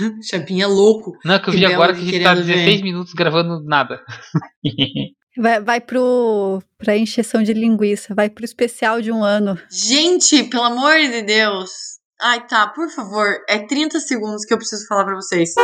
Chapinha louco. Não, é que eu vi agora que a gente tá 16 ver. minutos gravando nada. Vai, vai pro, pra encheção de linguiça, vai pro especial de um ano. Gente, pelo amor de Deus. Ai, tá, por favor, é 30 segundos que eu preciso falar para vocês.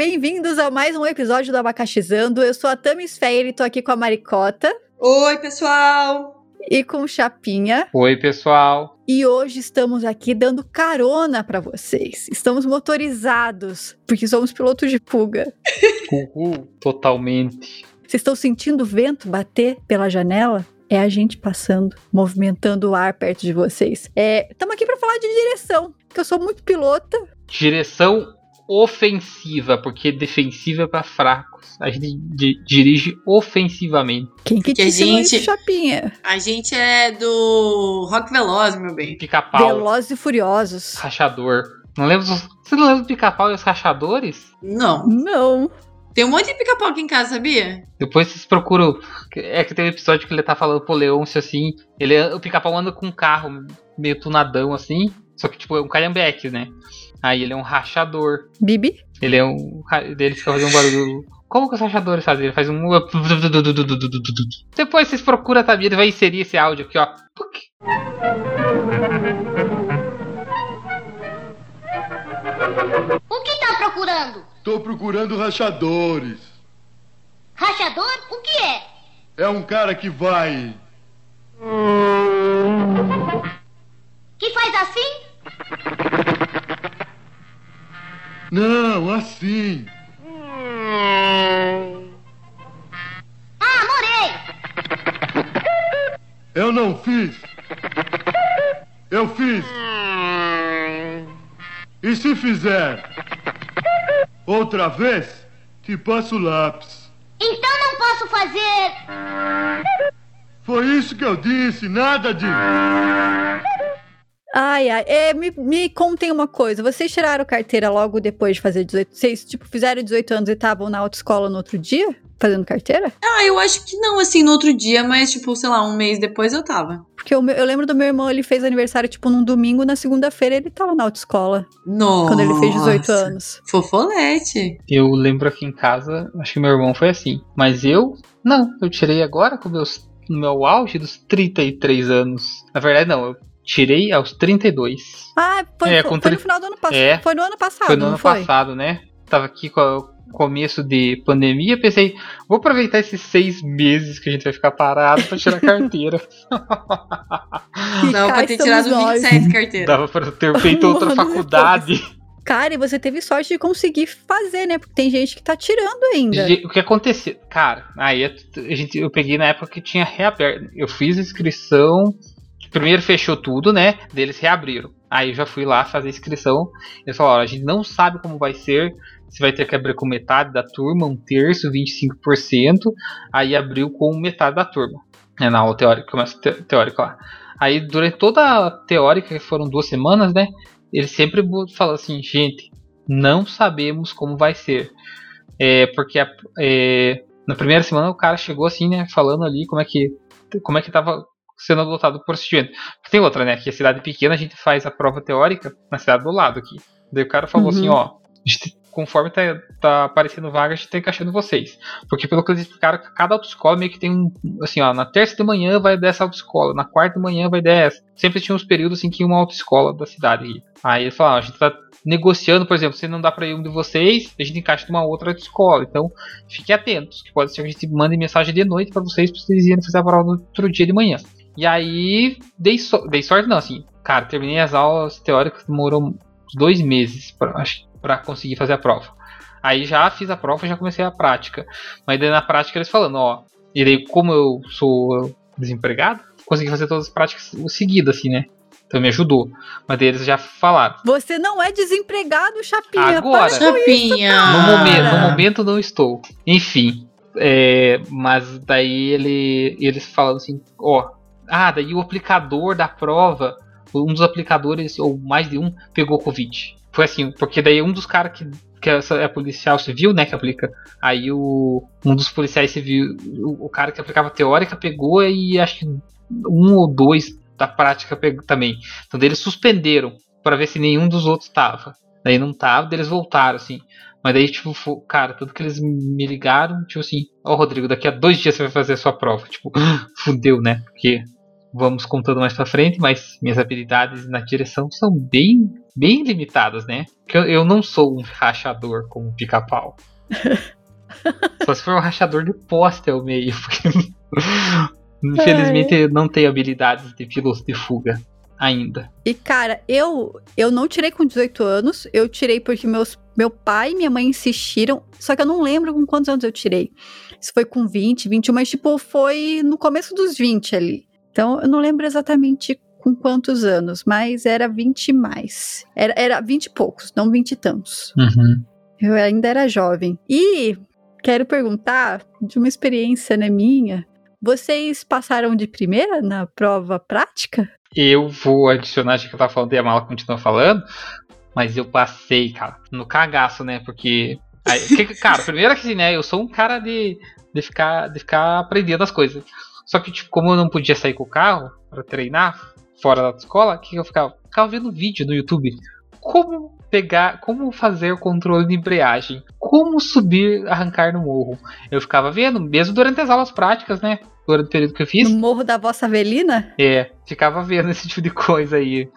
Bem-vindos a mais um episódio do Abacaxizando. Eu sou a Tamis Feire e tô aqui com a Maricota. Oi, pessoal! E com o Chapinha. Oi, pessoal! E hoje estamos aqui dando carona para vocês. Estamos motorizados, porque somos pilotos de fuga. Uhul, totalmente. Vocês estão sentindo o vento bater pela janela? é a gente passando, movimentando o ar perto de vocês. Estamos é, aqui para falar de direção, que eu sou muito pilota. Direção ofensiva, porque defensiva é para fracos. A gente di dirige ofensivamente. Quem que te a gente, isso, Chapinha? A gente é do Rock Veloz, meu bem. Pica-pau. Velozes e Furiosos. Rachador. Não lembra Você não lembra do Pica-pau e os Rachadores? Não. Não. Tem um monte de pica-pau aqui em casa, sabia? Depois vocês procuram. É que tem um episódio que ele tá falando pro Leôncio assim. Ele, o pica-pau anda com um carro meio tunadão assim. Só que, tipo, é um calhambeque, né? Aí ele é um rachador. Bibi? Ele é um. Ele fica fazendo um barulho. Como que os rachadores fazem? Ele faz um. Depois vocês procuram, tá? Ele vai inserir esse áudio aqui, ó. O que tá procurando? Tô procurando rachadores. Rachador? O que é? É um cara que vai. Que faz assim? Não, assim. Ah, morei! Eu não fiz. Eu fiz. E se fizer outra vez, te passo o lápis. Então não posso fazer. Foi isso que eu disse, nada de. Ai, ai. É, me, me contem uma coisa. Vocês tiraram carteira logo depois de fazer 18? Vocês, tipo, fizeram 18 anos e estavam na autoescola no outro dia? Fazendo carteira? Ah, eu acho que não, assim, no outro dia, mas, tipo, sei lá, um mês depois eu tava. Porque eu, eu lembro do meu irmão, ele fez aniversário, tipo, num domingo, na segunda-feira ele tava na autoescola. Nossa. Quando ele fez 18 anos. Fofolete. Eu lembro aqui em casa, acho que meu irmão foi assim. Mas eu, não, eu tirei agora com meus no meu auge dos 33 anos. Na verdade, não, eu Tirei aos 32. Ah, foi, é, foi, foi no final do ano passado. É, foi no ano passado. Foi no ano foi? passado, né? Tava aqui com o começo de pandemia, pensei, vou aproveitar esses seis meses que a gente vai ficar parado pra tirar carteira. Dava pra ter tirado nós. 27 carteiras. Dava pra ter feito outra faculdade. Cara, e você teve sorte de conseguir fazer, né? Porque tem gente que tá tirando ainda. O que aconteceu? Cara, aí a gente, eu peguei na época que tinha reaberto. Eu fiz inscrição Primeiro fechou tudo, né? Deles reabriram. Aí eu já fui lá fazer inscrição. Eles falaram: a gente não sabe como vai ser. Se vai ter que abrir com metade da turma, um terço, 25%. Aí abriu com metade da turma. É na aula teórica, começa teórica lá. Aí durante toda a teórica, que foram duas semanas, né? Eles sempre falam assim: gente, não sabemos como vai ser. É, porque a, é, na primeira semana o cara chegou assim, né? Falando ali como é que como é que tava sendo adotado por procedimento. Tem outra, né? Que a cidade pequena a gente faz a prova teórica na cidade do lado aqui. Daí o cara falou assim, uhum. assim, ó, conforme tá, tá aparecendo vaga, a gente tá encaixando vocês. Porque pelo que eles explicaram, cada autoescola meio que tem um. Assim, ó, na terça de manhã vai dessa autoescola, na quarta de manhã vai dessa. Sempre tinha uns períodos assim que ia uma autoescola da cidade aqui. Aí eles falaram, a gente tá negociando, por exemplo, se não dá para ir um de vocês, a gente encaixa numa outra escola. Então, fiquem atentos, que pode ser que a gente mande mensagem de noite para vocês, para vocês irem fazer a prova no outro dia de manhã. E aí, dei, so dei sorte, não, assim, cara, terminei as aulas teóricas, demorou uns dois meses para conseguir fazer a prova. Aí já fiz a prova já comecei a prática. Mas daí na prática eles falando, ó, e daí como eu sou desempregado, consegui fazer todas as práticas seguidas, assim, né? Então me ajudou. Mas daí eles já falaram. Você não é desempregado, Chapinha. Agora, Chapinha. Isso, no, momento, no momento não estou. Enfim. É, mas daí ele, eles falam assim, ó, ah, daí o aplicador da prova, um dos aplicadores, ou mais de um, pegou Covid. Foi assim, porque daí um dos caras que que essa é policial civil, né, que aplica. Aí o um dos policiais civil, o, o cara que aplicava teórica pegou e acho que um ou dois da prática pegou também. Então eles suspenderam para ver se nenhum dos outros tava. Daí não tava, daí eles voltaram assim. Mas daí, tipo, cara, tudo que eles me ligaram, tipo assim, ó, Rodrigo, daqui a dois dias você vai fazer a sua prova. Tipo, fudeu, né? Porque vamos contando mais pra frente, mas minhas habilidades na direção são bem, bem limitadas, né? Porque eu, eu não sou um rachador como pica-pau. Só se for um rachador de poste ao meio. Porque infelizmente eu não tenho habilidades de piloto de fuga ainda. E, cara, eu eu não tirei com 18 anos, eu tirei porque meus, meu pai e minha mãe insistiram, só que eu não lembro com quantos anos eu tirei. Se foi com 20, 21, mas, tipo, foi no começo dos 20 ali. Então, eu não lembro exatamente com quantos anos, mas era 20 e mais. Era, era 20 e poucos, não 20 e tantos. Uhum. Eu ainda era jovem. E quero perguntar de uma experiência né, minha. Vocês passaram de primeira na prova prática? Eu vou adicionar, já que eu tava falando e a mala continua falando, mas eu passei, cara, no cagaço, né? Porque. aí, que- cara, primeiro que assim, né? Eu sou um cara de, de, ficar, de ficar aprendendo as coisas. Só que, tipo, como eu não podia sair com o carro pra treinar fora da escola, o que, que eu ficava? Ficava vendo vídeo no YouTube. Como pegar, como fazer o controle de embreagem, como subir, arrancar no morro. Eu ficava vendo, mesmo durante as aulas práticas, né? Durante o período que eu fiz. No Morro da Vossa Avelina? É, ficava vendo esse tipo de coisa aí.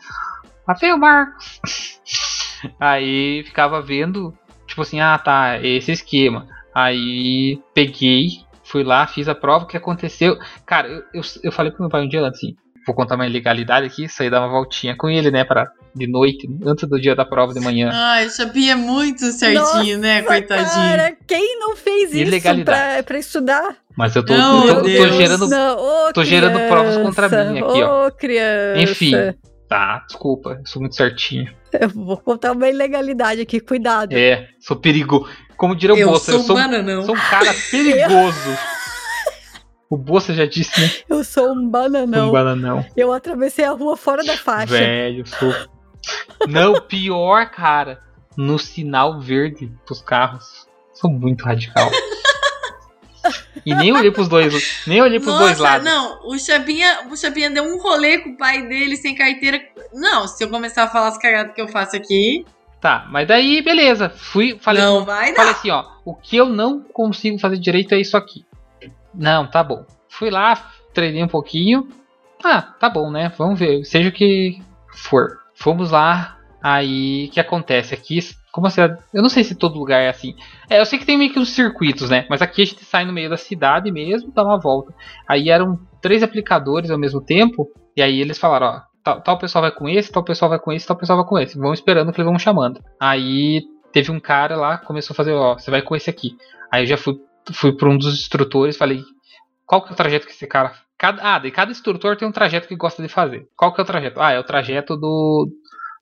Matei o Marcos. Aí ficava vendo, tipo assim, ah tá, esse esquema. Aí peguei, fui lá, fiz a prova, o que aconteceu? Cara, eu, eu, eu falei pro meu pai um dia antes, assim, vou contar uma ilegalidade aqui, sair dar uma voltinha com ele, né, pra, de noite, antes do dia da prova de manhã. Ai, o Chapi é muito certinho, né, coitadinho. Cara, quem não fez isso Ilegalidade. pra, pra estudar? Mas eu tô, Não, eu tô, tô gerando. Não, ô, tô gerando provas contra mim aqui, ó. Ô, criança. Enfim. Tá, desculpa, eu sou muito certinho. Eu vou contar uma ilegalidade aqui, cuidado. É, sou perigo. Como diria o Eu Bolsa, sou eu sou, um sou um cara perigoso. o Bolsa já disse, né? Eu sou um bananão. Um bananão. Eu atravessei a rua fora da faixa. Velho, sou. Não, pior, cara. No sinal verde pros carros. Sou muito radical. E nem olhei pros dois. Nem olhei pros dois Nossa, lados. não, o Chapinha, o Chapinha deu um rolê com o pai dele sem carteira. Não, se eu começar a falar as cagadas que eu faço aqui, Tá, mas daí, beleza. Fui, falei, não vai falei dar. assim, ó. O que eu não consigo fazer direito é isso aqui. Não, tá bom. Fui lá, treinei um pouquinho. Ah, tá bom, né? Vamos ver. Seja o que for. Fomos lá. Aí, o que acontece aqui? Como assim? Eu não sei se todo lugar é assim. É, eu sei que tem meio que uns circuitos, né? Mas aqui a gente sai no meio da cidade mesmo, dá uma volta. Aí eram três aplicadores ao mesmo tempo. E aí eles falaram, ó, tal, tal pessoal vai com esse, tal pessoal vai com esse, tal pessoal vai com esse. Vão esperando que eles vão chamando. Aí teve um cara lá, começou a fazer, ó, você vai com esse aqui. Aí eu já fui, fui para um dos instrutores, falei, qual que é o trajeto que esse cara. Cada, ah, daí cada instrutor tem um trajeto que gosta de fazer. Qual que é o trajeto? Ah, é o trajeto do,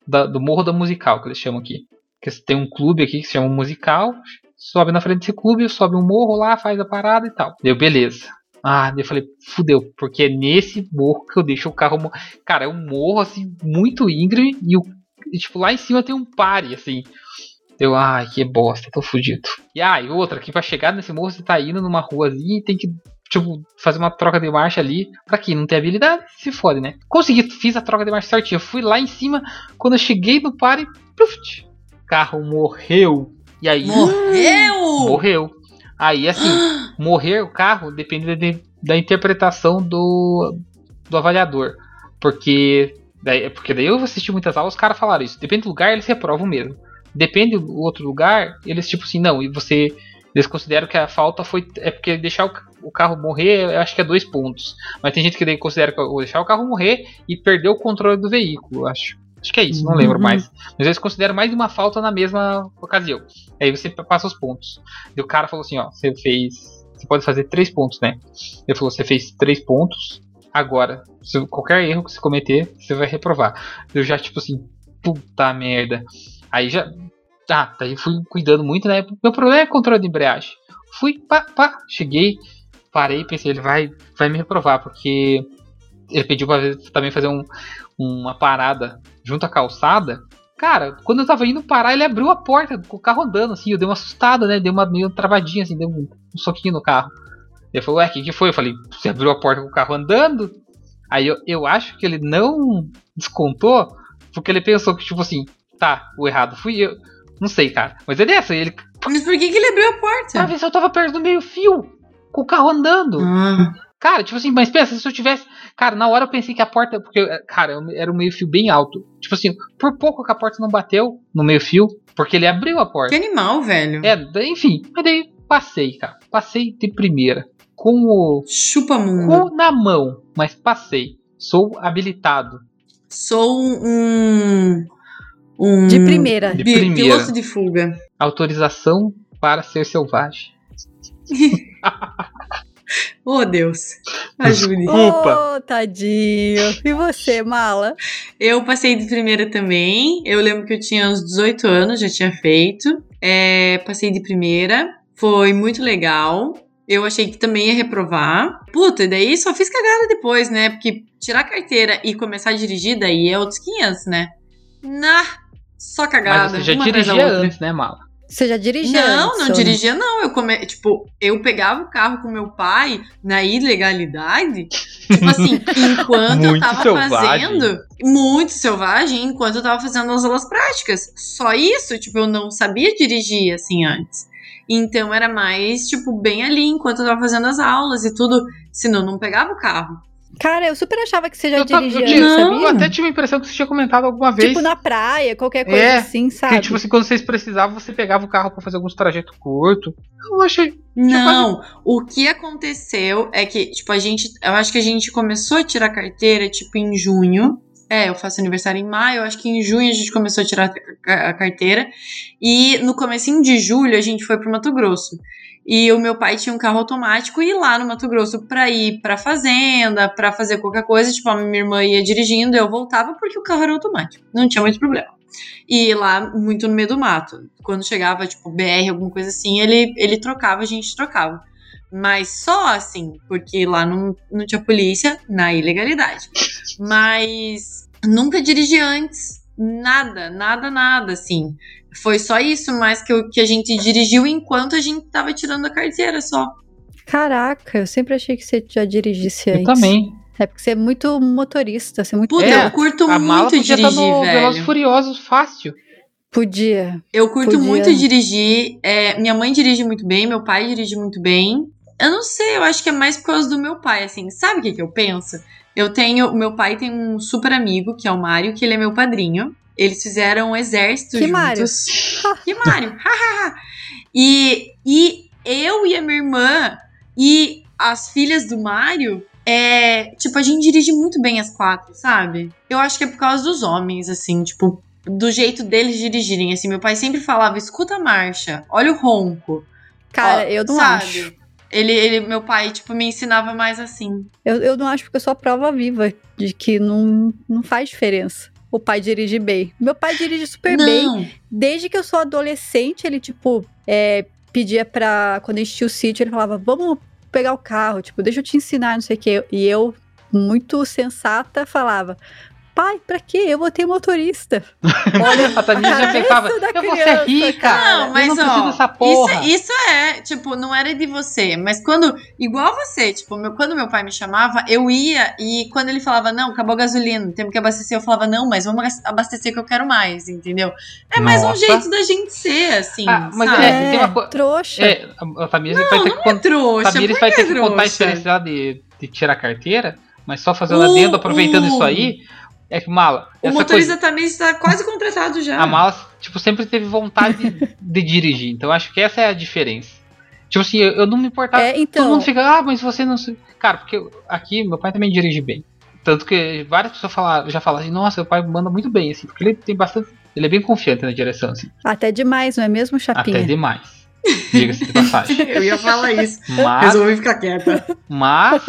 da- do Morro da Musical, que eles chamam aqui. Que tem um clube aqui que se chama Musical. Sobe na frente desse clube, sobe um morro lá, faz a parada e tal. Deu, beleza. Ah, eu falei, fudeu, porque é nesse morro que eu deixo o carro. Cara, é um morro assim, muito íngreme e, o, e, tipo, lá em cima tem um pare, assim. Eu, ai, que bosta, tô fudido. E ah, e outra, que pra chegar nesse morro você tá indo numa ruazinha e tem que, tipo, fazer uma troca de marcha ali. Pra quem não tem habilidade, se fode, né? Consegui, fiz a troca de marcha certinho. Eu fui lá em cima, quando eu cheguei no pare, pluft, o carro morreu. E aí. Morreu! Morreu. Aí, assim, morrer o carro depende de- da interpretação do, do avaliador. Porque daí, porque daí eu assisti muitas aulas, os caras falaram isso. Depende do lugar, eles reprovam mesmo. Depende do outro lugar, eles tipo assim, não, e você. Eles consideram que a falta foi. É porque deixar o, o carro morrer, eu acho que é dois pontos. Mas tem gente que daí considera que deixar o carro morrer e perder o controle do veículo, eu acho. Acho que é isso, não lembro Uhum. mais. Mas eles consideram mais de uma falta na mesma ocasião. Aí você passa os pontos. E o cara falou assim, ó, você fez. Você pode fazer três pontos, né? Ele falou, você fez três pontos. Agora, se qualquer erro que você cometer, você vai reprovar. Eu já, tipo assim, puta merda. Aí já. Tá, daí fui cuidando muito, né? Meu problema é controle de embreagem. Fui, pá, pá, cheguei, parei, pensei, ele vai, vai me reprovar, porque ele pediu pra também fazer um, uma parada junto à calçada. Cara, quando eu tava indo parar, ele abriu a porta com o carro andando, assim. Eu dei uma assustada, né? Dei uma meio travadinha, assim, deu um, um soquinho no carro. Ele falou, ué, o que, que foi? Eu falei, você abriu a porta com o carro andando? Aí eu, eu acho que ele não descontou, porque ele pensou que, tipo assim, tá, o errado fui eu. Não sei, cara. Mas é dessa, ele. Mas por que, que ele abriu a porta? Pra ver se eu tava perto do meio-fio, com o carro andando. Ah, Cara, tipo assim, mas pensa, se eu tivesse. Cara, na hora eu pensei que a porta. Porque, cara, era um meio-fio bem alto. Tipo assim, por pouco que a porta não bateu no meio-fio, porque ele abriu a porta. que animal, velho. É, enfim. Mas daí passei, cara. Passei de primeira. Com o Chupa mundo. cu na mão, mas passei. Sou habilitado. Sou um. Um. De primeira. De primeira. Piloto de fuga. Autorização para ser selvagem. Oh, Deus. Ajude. Desculpa. Ô, tadinho. E você, mala? Eu passei de primeira também. Eu lembro que eu tinha uns 18 anos, já tinha feito. É, passei de primeira. Foi muito legal. Eu achei que também ia reprovar. Puta, e daí só fiz cagada depois, né? Porque tirar a carteira e começar a dirigir, daí é outros 500, né? Nah, só cagada. Mas você já dirigia antes, né, Mala? Você já dirigia Não, antes, não dirigia, não. Eu come... Tipo, eu pegava o carro com meu pai na ilegalidade. Tipo assim, enquanto eu tava selvagem. fazendo. Muito selvagem, enquanto eu tava fazendo as aulas práticas. Só isso, tipo, eu não sabia dirigir assim antes. Então era mais, tipo, bem ali, enquanto eu tava fazendo as aulas e tudo. Senão eu não pegava o carro. Cara, eu super achava que você já Eu, tava- eu dirigia tinha- eu até tive a impressão que você tinha comentado alguma vez. Tipo na praia, qualquer coisa É, assim, sabe? que, tipo assim, quando vocês precisavam, você pegava o carro pra fazer alguns trajetos curtos. Eu achei. Não, o que aconteceu é que, tipo, a gente. Eu acho que a gente começou a tirar carteira, tipo, em junho. É, eu faço aniversário em maio, eu acho que em junho a gente começou a tirar a carteira. E no comecinho de julho a gente foi pro Mato Grosso. E o meu pai tinha um carro automático e lá no Mato Grosso pra ir pra fazenda, pra fazer qualquer coisa, tipo, a minha irmã ia dirigindo, eu voltava porque o carro era automático. Não tinha muito problema. E lá, muito no meio do mato. Quando chegava, tipo, BR, alguma coisa assim, ele, ele trocava, a gente trocava. Mas só assim, porque lá não, não tinha polícia, na ilegalidade. Mas nunca dirigi antes. Nada, nada, nada, assim. Foi só isso, mas que, eu- que a gente dirigiu enquanto a gente tava tirando a carteira só. Caraca, eu sempre achei que você já dirigisse Eu antes. também. É porque você é muito motorista, você é muito. Puta, É, eu curto A mala muito podia dirigir, estar no Velozes velho. Furiosos fácil. Podia. Eu curto Podia. muito dirigir. é, minha mãe dirige muito bem, meu pai dirige muito bem. Eu não sei, eu acho que é mais por causa do meu pai, assim. Sabe o que, que eu penso? Eu tenho. Meu pai tem um super amigo, que é o Mário, que ele é meu padrinho. Eles fizeram um exército Que juntos. que Mário? e, e eu e a minha irmã e as filhas do Mário. É, tipo, a gente dirige muito bem as quatro, sabe? Eu acho que é por causa dos homens, assim, tipo, do jeito deles dirigirem. Assim, meu pai sempre falava: escuta a marcha, olha o ronco. Cara, Ó, eu não sabe? acho. Ele, ele, meu pai, tipo, me ensinava mais assim. Eu, eu não acho porque eu sou a prova viva de que não, não faz diferença. O pai dirige bem. Meu pai dirige super bem. Não, Desde que eu sou adolescente, ele, tipo, é, pedia pra. Quando a gente tinha o sítio, ele falava: vamos pegar o carro, tipo, deixa eu te ensinar, não sei o quê. E eu, muito sensata, falava: pai, pra quê? Eu vou ter motorista. Olha, A Tamires já pensava, eu vou ser criança, rica. Não, mas eu não ó, dessa porra. Isso, isso é, tipo, não era de você, mas quando, igual você, tipo, meu, quando meu pai me chamava, eu ia e quando ele falava, não, acabou a gasolina, temos que abastecer, eu falava, não, mas vamos abastecer que eu quero mais, entendeu? É mais um Nossa. jeito da gente ser, assim, Ah, mas sabe? é, tem uma co- trouxa. É, a a Tamires vai ter que É contar. trouxa, Tamires vai ter que contar a experiência lá de, de tirar a carteira, mas só fazer um O- adendo aproveitando o- isso aí. É que mala. O motorista também está quase contratado já. coisa, a mala, tipo, sempre teve vontade de dirigir. Então acho que essa é a diferença. Tipo assim, eu, eu não me importava. É, Todo então. mundo fica, ah, mas você não. se-" Cara, porque aqui meu pai também dirige bem. Tanto que várias pessoas falaram, já falaram assim, nossa, meu pai manda muito bem, assim, porque ele tem bastante. Ele é bem confiante na direção, assim. Até demais, não é mesmo, Chapinha? Até demais. Diga-se de passagem. Eu ia falar isso. Mas, Resolvi ficar quieta. mas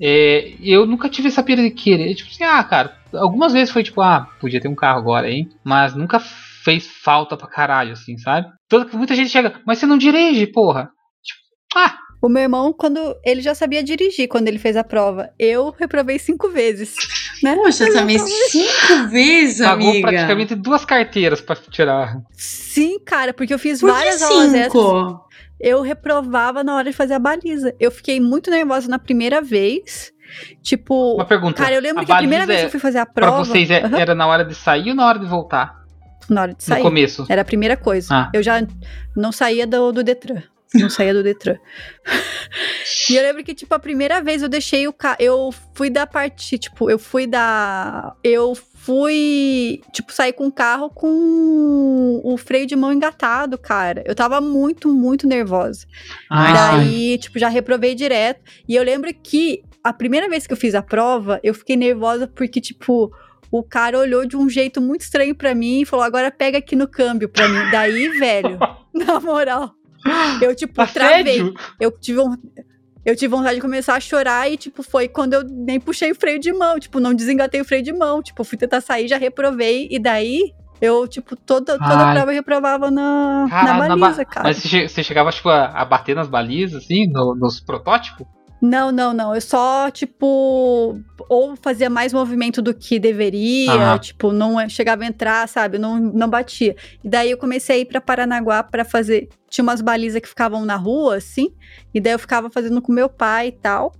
é, eu nunca tive essa pira de querer. Tipo assim, ah, cara, algumas vezes foi tipo, ah, podia ter um carro agora, hein? Mas nunca fez falta pra caralho, assim, sabe? Tanto que muita gente chega, mas você não dirige, porra. Tipo, ah, O meu irmão, quando ele já sabia dirigir quando ele fez a prova, eu reprovei cinco vezes. né? Poxa, Samir, cinco vezes, Pagou amiga. praticamente duas carteiras pra tirar. Sim, cara, porque eu fiz Por que várias aulas extras. cinco? Eu reprovava na hora de fazer a baliza. Eu fiquei muito nervosa na primeira vez. Tipo, Uma pergunta. cara, eu lembro a que a primeira vez que eu fui fazer a Pra prova. vocês é- Aham, era na hora de sair ou na hora de voltar? na hora de sair. No começo. Era a primeira coisa. Ah. Eu já não saía do, do Detran. Não saía do Detran. e eu lembro que, tipo, a primeira vez eu deixei o carro. Eu fui da parte, tipo, eu fui da. Eu fui, tipo, sair com o carro com o freio de mão engatado, cara. Eu tava muito, muito nervosa. Ai, Daí, tipo, já reprovei direto. E eu lembro que a primeira vez que eu fiz a prova, eu fiquei nervosa porque, tipo, o cara olhou de um jeito muito estranho pra mim e falou: agora pega aqui no câmbio pra mim. Daí, velho, na moral, eu, tipo, travei. Eu tive um. Eu tive vontade de começar a chorar e, tipo, foi quando eu nem puxei o freio de mão. Tipo, não desengatei o freio de mão. Tipo, fui tentar sair, já reprovei. E daí, eu, tipo, toda, toda Ai. prova eu reprovava na, Caralho, na na baliza, ba- cara. Mas você chegava, tipo, a, a bater nas balizas, assim, no- nos protótipos? Não, não, não. Eu só, tipo, ou fazia mais movimento do que deveria, Aham. tipo, não é- chegava a entrar, sabe? Não, não batia. E daí eu comecei a ir pra Paranaguá pra fazer. Tinha umas balizas que ficavam na rua, assim, e daí eu ficava fazendo com meu pai e tal.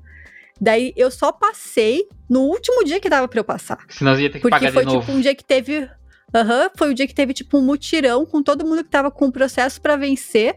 Daí eu só passei no último dia que dava pra eu passar. Senão ia ter que Porque pagar foi de novo. tipo um dia que teve. Aham, foi o dia que teve tipo um mutirão com todo mundo que tava com o processo pra vencer.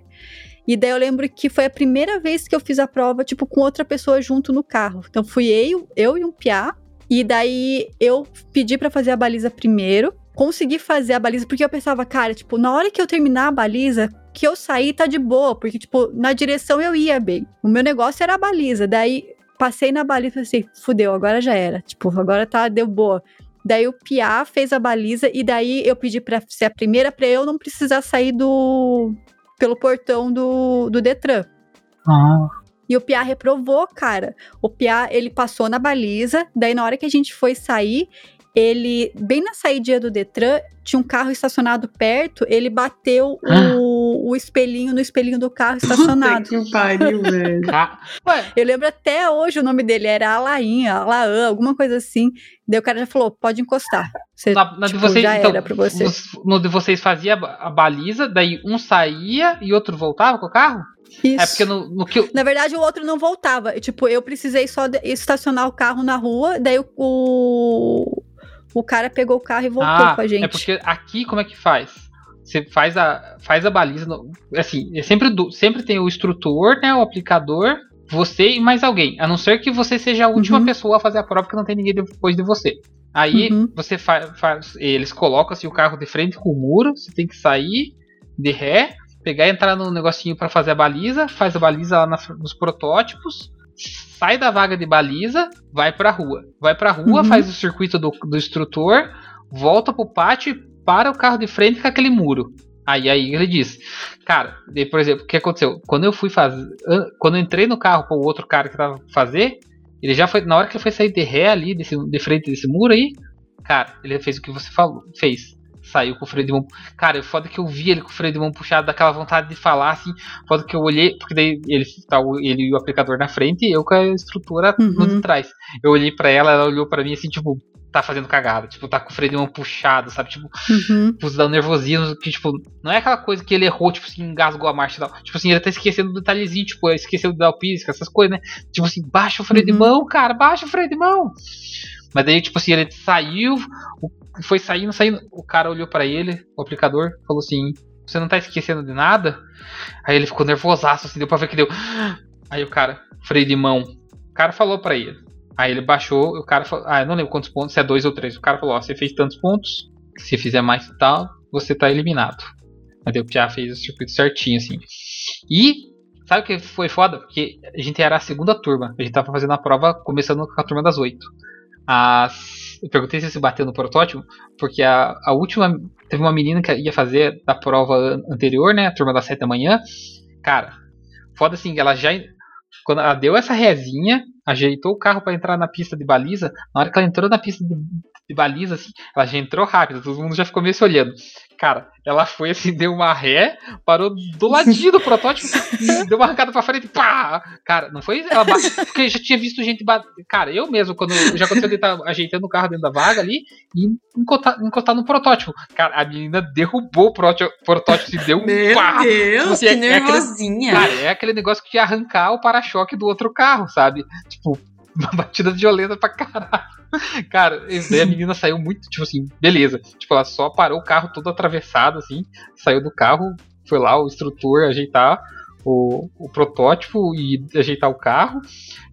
E daí eu lembro que foi a primeira vez que eu fiz a prova, tipo, com outra pessoa junto no carro. Então fui eu, eu e um piá. E daí eu pedi pra fazer a baliza primeiro. Consegui fazer a baliza, porque eu pensava, cara, tipo, na hora que eu terminar a baliza, que eu sair tá de boa. Porque, tipo, na direção eu ia bem. O meu negócio era a baliza. Daí passei na baliza e assim, fudeu, agora já era. Tipo, agora tá, deu boa. Daí o Piá fez a baliza e daí eu pedi pra ser a primeira pra eu não precisar sair do pelo portão do, do Detran. Ah, E o Piá reprovou, cara. O Piá, ele passou na baliza, daí na hora que a gente foi sair, ele, bem na saída do Detran, tinha um carro estacionado perto, ele bateu o, o espelhinho no espelhinho do carro estacionado. Puta que pariu, velho. Eu lembro até hoje o nome dele, era Alainha, Alaã, alguma coisa assim. Daí o cara já falou, pode encostar. Você, na, na tipo, de vocês, já então, era pra você. no de vocês fazia a baliza, daí um saía e outro voltava com o carro? Isso. É porque no, no que eu, Na verdade, o outro não voltava. Tipo, eu precisei só de- estacionar o carro na rua, daí o, o, cara pegou o carro e voltou ah, com a gente. é porque aqui como é que faz? Você faz a, faz a baliza, no- assim, é sempre, do- sempre tem o instrutor, né, o aplicador, você e mais alguém, a não ser que você seja a última Uhum. pessoa a fazer a prova, que não tem ninguém depois de você. Aí Uhum. você faz, eles colocam assim, o carro de frente com o muro, você tem que sair de ré, pegar e entrar no negocinho para fazer a baliza, faz a baliza lá na nos protótipos, sai da vaga de baliza, vai pra rua. Vai pra rua, Uhum. faz o circuito do, do instrutor, volta pro pátio e para o carro de frente com aquele muro. Aí, aí ele diz, cara, daí, por exemplo, o que aconteceu? Quando eu fui fazer, an- quando eu entrei no carro com o outro cara que tava fazer, ele já foi, na hora que ele foi sair de ré ali, desse, de frente desse muro aí, cara, ele fez o que você falou, fez. Saiu com o freio de mão. Cara, o foda é que eu vi ele com o freio de mão puxado, daquela vontade de falar assim. Foda que eu olhei, porque daí ele, tá, ele e o aplicador na frente e eu com a estrutura no de Uhum. trás. Eu olhei pra ela, ela olhou pra mim assim, tipo, tá fazendo cagada. Tipo, tá com o freio de mão puxado, sabe? Tipo, Uhum. tipo, dá um nervosismo que, tipo, não é aquela coisa que ele errou, tipo assim, engasgou a marcha e tal. Tipo assim, ele tá esquecendo do detalhezinho, tipo, esqueceu de dar o pisca, essas coisas, né? Tipo assim, baixa o freio de Uhum. mão, cara, baixa o freio de mão. Mas daí, tipo assim, ele saiu, o- foi saindo, saindo. O cara olhou pra ele, o aplicador, falou assim: Você não tá esquecendo de nada? Aí ele ficou nervosaço, assim, deu pra ver que deu. Aí o cara, freio de mão. O cara falou pra ele. Aí ele baixou, o cara falou. Ah, eu não lembro quantos pontos, se é dois ou três. O cara falou: Ó, você fez tantos pontos, se fizer mais e tal, você tá eliminado. Daí o Pia fez o circuito certinho, assim. E sabe o que foi foda? Porque a gente era a segunda turma. A gente tava fazendo a prova começando com a turma das oito. As... Eu perguntei se se bateu no protótipo, porque a, a última. Teve uma menina que ia fazer da prova an- anterior, né? A turma das sete da manhã. Cara, foda assim, ela já. Quando ela deu essa rezinha, ajeitou o carro pra entrar na pista de baliza. Na hora que ela entrou na pista de, de baliza, assim, ela já entrou rápido, todo mundo já ficou meio se olhando. Cara, ela foi assim, deu uma ré, parou do ladinho do protótipo, deu uma arrancada pra frente, pá! Cara, não foi ela bate, porque eu já tinha visto gente bater. Cara, eu mesmo, quando já aconteceu de estar ajeitando o carro dentro da vaga ali e encostar, encostar no protótipo. Cara, a menina derrubou o protó- protótipo e deu um Meu pá! Deus, assim, que é- é aquele- nervosinha. Cara, é aquele negócio que ia arrancar o para-choque do outro carro, sabe? Tipo, uma batida violenta pra caralho. Cara, daí a menina saiu muito, tipo assim, beleza. Tipo, ela só parou o carro todo atravessado, assim, saiu do carro, foi lá o instrutor ajeitar o, o protótipo e ajeitar o carro.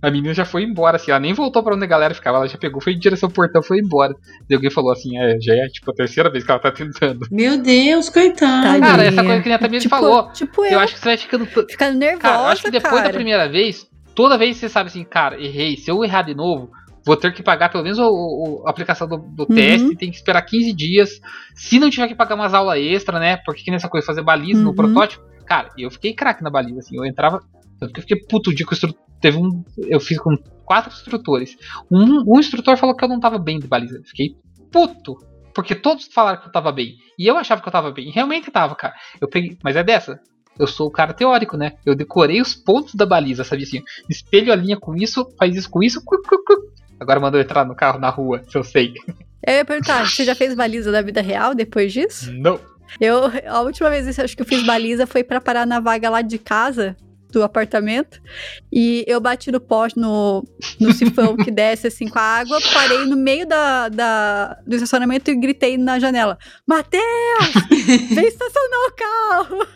A menina já foi embora, assim, ela nem voltou pra onde a galera ficava, ela já pegou, foi em direção ao portão, foi embora. Daí alguém falou assim, é, já é tipo a terceira vez que ela tá tentando. Meu Deus, coitada. Cara, essa coisa que a Tamires tipo, falou. Tipo eu, Eu acho que você vai ficando. ficando nervosa, Cara, eu acho que depois da cara. primeira vez, toda vez você sabe assim, cara, errei. Se eu errar de novo, vou ter que pagar pelo menos o, o- a aplicação do, do Uhum. teste, tem que esperar 15 dias. Se não tiver que pagar umas aulas extra, né? Porque que nessa coisa, fazer baliza no Uhum. protótipo. Cara, eu fiquei craque na baliza, assim. Eu entrava. Eu fiquei puto dia que. Teve um. Eu fiz com quatro instrutores. Um, um instrutor falou que eu não tava bem de baliza. Eu fiquei puto. Porque todos falaram que eu tava bem. E eu achava que eu tava bem. E realmente tava, cara. Eu peguei. Mas é dessa. Eu sou o cara teórico, né? Eu decorei os pontos da baliza, sabia assim? Espelho a linha com isso, faz isso com isso. cu, cu, cu. Agora mandou entrar no carro na rua, se eu sei. Eu ia perguntar, você já fez baliza da vida real depois disso? Não. Eu, a última vez que eu acho que eu fiz baliza foi pra parar na vaga lá de casa, do apartamento. E eu bati no poste, no, no sifão que desce assim com a água, parei no meio da, da- do estacionamento e gritei na janela: Matheus! Vem estacionar o carro!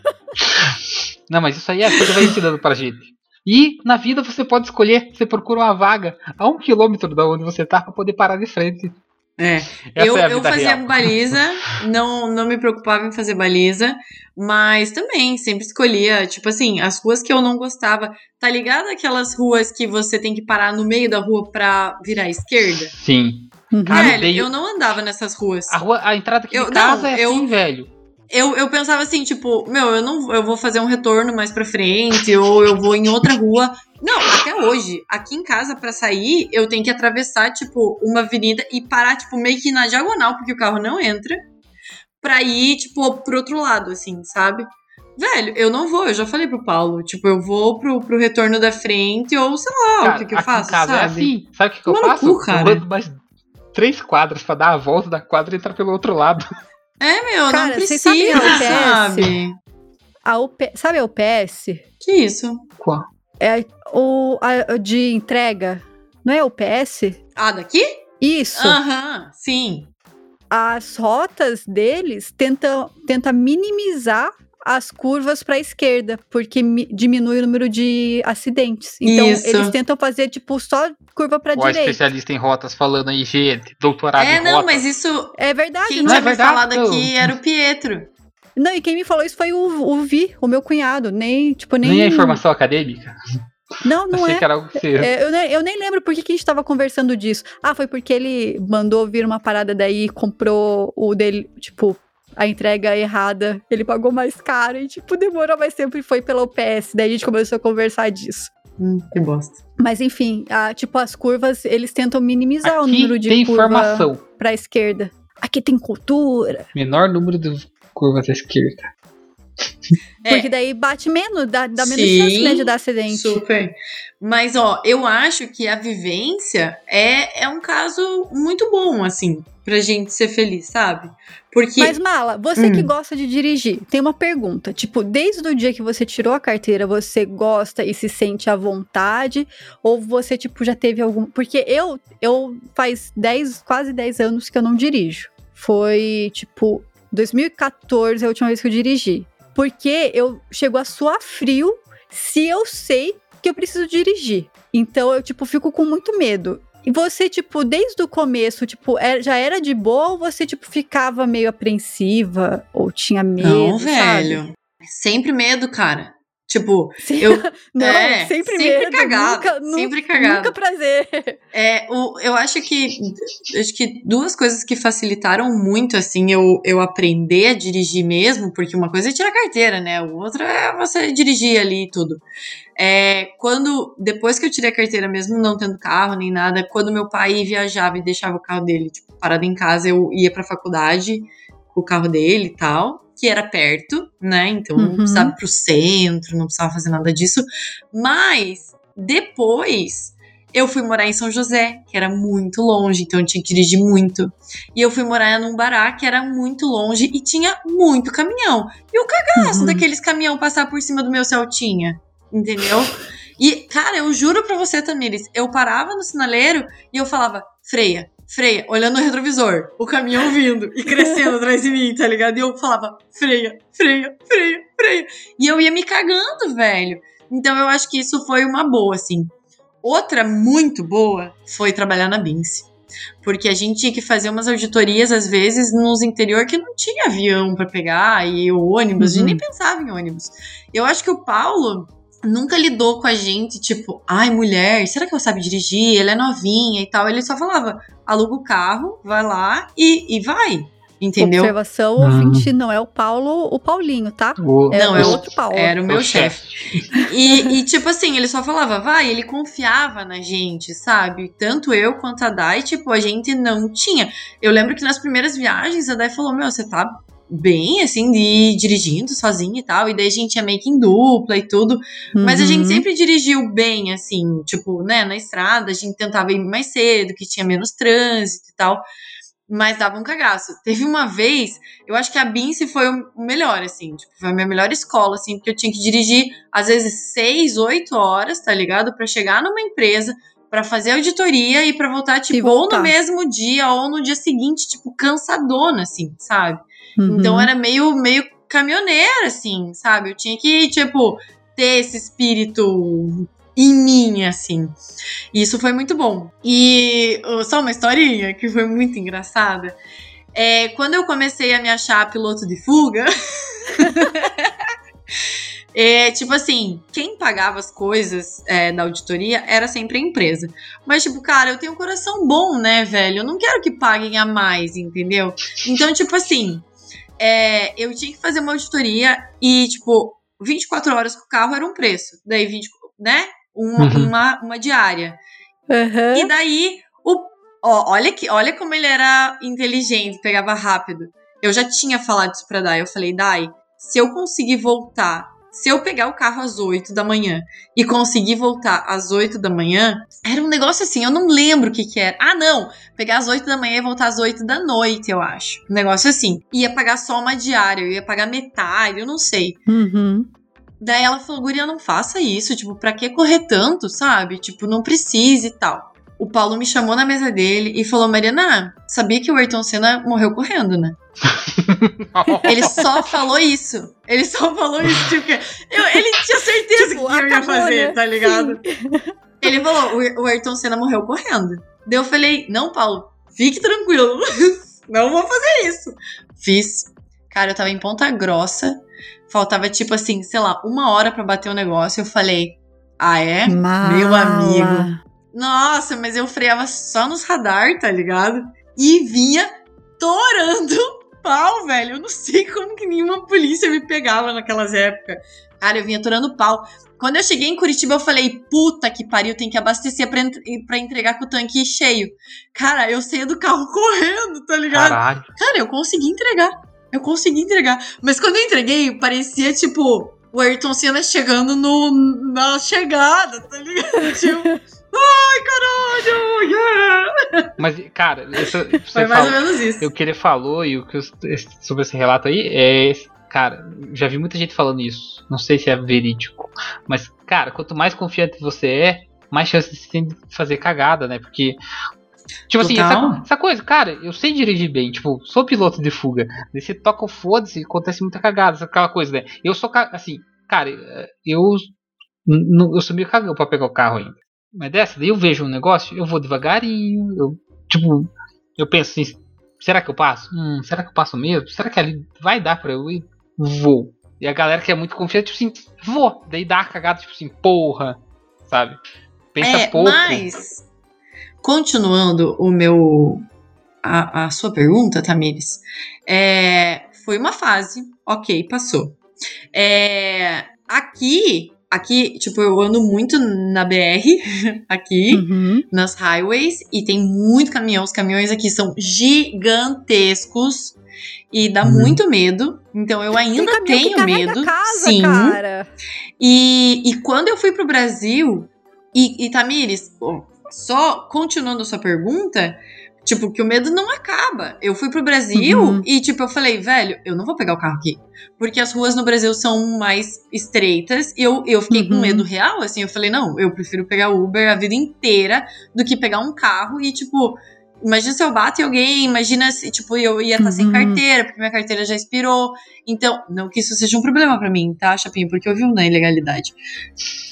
Não, mas isso aí a vida vai ensinando pra gente. E na vida você pode escolher, você procura uma vaga a um quilômetro da onde você tá pra poder parar de frente. É. Essa eu, é eu fazia real. baliza, não, não me preocupava em fazer baliza, mas também sempre escolhia, tipo assim, as ruas que eu não gostava. Tá ligado aquelas ruas que você tem que parar no meio da rua pra virar à esquerda? Sim. Uhum. Cara, velho, eu não andava nessas ruas. A, rua, a entrada aqui Eu- de casa não, é eu- assim, velho. Eu, eu pensava assim, tipo, meu, eu não eu vou fazer um retorno mais pra frente, ou eu vou em outra rua. Não, até hoje, aqui em casa, pra sair, eu tenho que atravessar, tipo, uma avenida e parar, tipo, meio que na diagonal, porque o carro não entra, pra ir, tipo, pro outro lado, assim, sabe? Velho, eu não vou, eu já falei pro Paulo, tipo, eu vou pro, pro retorno da frente, ou sei lá, Cara, o que, que eu faço, casa sabe? é assim. Sabe o que, que eu faço? cu, cara. Eu ando mais três quadras pra dar a volta da quadra e entrar pelo outro lado. É, meu, Cara, não precisa, sabem a UPS? sabe? A UP, sabe a UPS? Que isso? Qual? É o a- de entrega. Não é a UPS? Ah, daqui? Isso. Aham, sim. as rotas deles tentam, tenta minimizar as curvas para a esquerda, porque mi- diminui o número de acidentes. Então, Isso. eles tentam fazer, tipo, só curva para direita. especialista em rotas falando aí, gente. Doutorado É, em não, rotas. mas isso. É verdade, Quem não é me verdade, falado não. aqui era o Pietro. Não, e quem me falou isso foi o, o Vi, o meu cunhado. Nem, tipo, nem. Nem a informação acadêmica? Não, não Achei é. que era algo que você... É, eu, nem, eu nem lembro por que, que a gente tava conversando disso. Ah, foi porque ele mandou vir uma parada daí, comprou o dele, tipo, a entrega errada. Ele pagou mais caro e, tipo, demorou mais tempo e foi pela UPS. Daí a gente começou a conversar disso. Hum, que bosta. Mas enfim, ah, tipo, as curvas, eles tentam minimizar o Aqui número de tem curva informação. pra esquerda. Aqui tem cultura. Menor número de curvas à esquerda. É. Porque daí bate menos, dá, dá menos Sim, chance né, de dar acidente. Super. Mas, ó, eu acho que a vivência é, é um caso muito bom, assim, pra gente ser feliz, sabe? Porque. Mas, Mala, você que Hum. gosta de dirigir, tem uma pergunta. Tipo, desde o dia que você tirou a carteira, você gosta e se sente à vontade? Ou você, tipo, já teve algum. Porque eu, eu faz 10, quase 10 anos que eu não dirijo. Foi, tipo, 2014 a última vez que eu dirigi. Porque eu chego a suar frio se eu sei que eu preciso dirigir. Então eu, tipo, fico com muito medo. E você, tipo, desde o começo, tipo, é- já era de boa ou você, tipo, ficava meio apreensiva ou tinha medo? não, sabe? velho. Sempre medo, cara. Tipo, Sim. eu. Não, é, sempre, sempre medo. cagado, Nunca, nu- sempre cagado. Nunca prazer. É, o, eu acho que acho que duas coisas que facilitaram muito assim eu, eu aprender a dirigir mesmo, porque uma coisa é tirar carteira, né? O outro é você dirigir ali e tudo. É, quando depois que eu tirei a carteira mesmo não tendo carro nem nada, quando meu pai viajava e deixava o carro dele tipo, parado em casa, eu ia pra faculdade o carro dele e tal, que era perto, né? Então não Uhum. precisava ir pro centro, não precisava fazer nada disso. Mas depois eu fui morar em São José, que era muito longe, então eu tinha que dirigir muito. E eu fui morar num bará que era muito longe e tinha muito caminhão. E o cagaço Uhum. daqueles caminhão passar por cima do meu Celtinha, entendeu? E, cara, eu juro pra você, Tamires, eu parava no sinaleiro e eu falava, freia, freia, olhando no retrovisor, o caminhão vindo e crescendo atrás de mim, tá ligado? E eu falava, freia, freia, freia, freia. E eu ia me cagando, velho. Então eu acho que isso foi uma boa, assim. Outra muito boa foi trabalhar na Bince. Porque a gente tinha que fazer umas auditorias, às vezes, nos interior que não tinha avião pra pegar e o ônibus, a gente Uhum. nem pensava em ônibus. Eu acho que o Paulo nunca lidou com a gente, tipo, ai, mulher, será que ela sabe dirigir? Ela é novinha e tal. Ele só falava, aluga o carro, vai lá e, e vai. Entendeu? Observação, Hum. ouvinte, não é o Paulo, o Paulinho, tá? O, É Não, o é o- outro Paulo. Era o meu o chefe. E, e, tipo assim, ele só falava, vai, ele confiava na gente, sabe? Tanto eu quanto a Dai, tipo, a gente não tinha. Eu lembro que nas primeiras viagens a Dai falou: Meu, você tá bem, assim, de ir dirigindo sozinha e tal. E daí a gente ia meio que em dupla e tudo. Mas a gente Uhum. sempre dirigiu bem, assim, tipo, né, na estrada, a gente tentava ir mais cedo, que tinha menos trânsito e tal. Mas dava um cagaço. Teve uma vez, eu acho que a Bince foi o melhor, assim, tipo, foi a minha melhor escola, assim, porque eu tinha que dirigir, às vezes, seis, oito horas, tá ligado? Pra chegar numa empresa, pra fazer auditoria e pra voltar, tipo, ou voltar. no mesmo dia ou no dia seguinte, tipo, cansadona, assim, sabe? Uhum. Então era meio, meio caminhoneira, assim, sabe? Eu tinha que, tipo, ter esse espírito em mim, assim. E isso foi muito bom. E só uma historinha que foi muito engraçada. É, quando eu comecei a me achar piloto de fuga. É, tipo assim, quem pagava as coisas é, da auditoria era sempre a empresa. Mas, tipo, cara, eu tenho um coração bom, né, velho? Eu não quero que paguem a mais, entendeu? Então, tipo assim, é, eu tinha que fazer uma auditoria e, tipo, 24 horas com o carro era um preço. Daí, 20, né? Uma, Uhum. uma, uma diária. Aham. E daí, o, ó, olha, que, olha como ele era inteligente, pegava rápido. Eu já tinha falado isso pra Dai. Eu falei, Dai, se eu conseguir voltar, se eu pegar o carro às 8 da manhã e conseguir voltar às 8 da manhã, era um negócio assim, eu não lembro o que que era. Ah, não! Pegar às 8 da manhã e voltar às 8 da noite, eu acho. Um negócio assim. Ia pagar só uma diária, eu ia pagar metade, eu não sei. Uhum. Daí ela falou, guria, não faça isso, tipo, pra que correr tanto, sabe? Tipo, não precisa e tal. O Paulo me chamou na mesa dele e falou, Mariana, sabia que o Ayrton Senna morreu correndo, né? Ele só falou isso. Ele só falou isso, tipo, eu- ele tinha certeza Tipo, que eu ia fazer, né? tá ligado? Ele falou, o, o Ayrton Senna morreu correndo. Daí eu falei, não, Paulo, fique tranquilo. não vou fazer isso. Fiz. Cara, eu tava em Ponta Grossa. Faltava, tipo assim, sei lá, uma hora pra bater o negócio. Eu falei, ah, é? Meu Mala. amigo. Nossa, mas eu freava só nos radar, tá ligado? E vinha torando pau, velho. Eu não sei como que nenhuma polícia me pegava naquelas épocas. Cara, eu vinha torando pau. Quando eu cheguei em Curitiba, eu falei, puta que pariu, tem que abastecer pra, pra entregar com o tanque cheio. Cara, eu saía do carro correndo, tá ligado? Caralho. Cara, eu consegui entregar. Eu consegui entregar. Mas quando eu entreguei, parecia tipo o Ayrton Senna chegando no, na chegada, tá ligado? Tipo, ai, caralho, yeah! Mas, cara, você Foi mais fala- ou menos isso. o que ele falou e o que eu- sobre esse relato aí é. Cara, já vi muita gente falando isso. Não sei se é verídico. Mas, cara, quanto mais confiante você é, mais chance você tem de fazer cagada, né? Porque. Tipo assim, Total. essa, essa coisa, cara, eu sei dirigir bem, tipo, sou piloto de fuga. Daí você toca o foda-se e acontece muita cagada, aquela coisa, né? Eu sou, assim, cara, eu. n- n- Eu sou meio cagão pra pegar o carro ainda. Mas dessa, daí eu vejo um negócio, eu vou devagarinho, eu, tipo, eu penso assim, será que eu passo? Hum, será que eu passo mesmo? Será que ali vai dar pra eu ir? Vou. E a galera que é muito confiante, tipo assim, vou. Daí dá a cagada, tipo assim, porra, sabe? Pensa é, pouco. mas continuando o meu a, a sua pergunta, Tamires, é, foi uma fase, ok, passou. É, aqui, aqui, tipo, eu ando muito na BR, aqui, Uhum. nas highways, e tem muito caminhão. Os caminhões aqui são gigantescos. E dá Uhum. muito medo. Então eu ainda tenho medo. casa, sim. cara. E, e quando eu fui pro Brasil, e, e Tamires, só continuando a sua pergunta, tipo, que o medo não acaba. Eu fui pro Brasil Uhum. e, tipo, eu falei, velho, eu não vou pegar o carro aqui. Porque as ruas no Brasil são mais estreitas e eu, eu fiquei com Uhum. medo real, assim. Eu falei, não, eu prefiro pegar Uber a vida inteira do que pegar um carro e, tipo. Imagina se eu bato em alguém, imagina se, tipo, eu ia estar sem Uhum. carteira, porque minha carteira já expirou. Então, não que isso seja um problema pra mim, tá, Chapinho? Porque eu vivo na ilegalidade.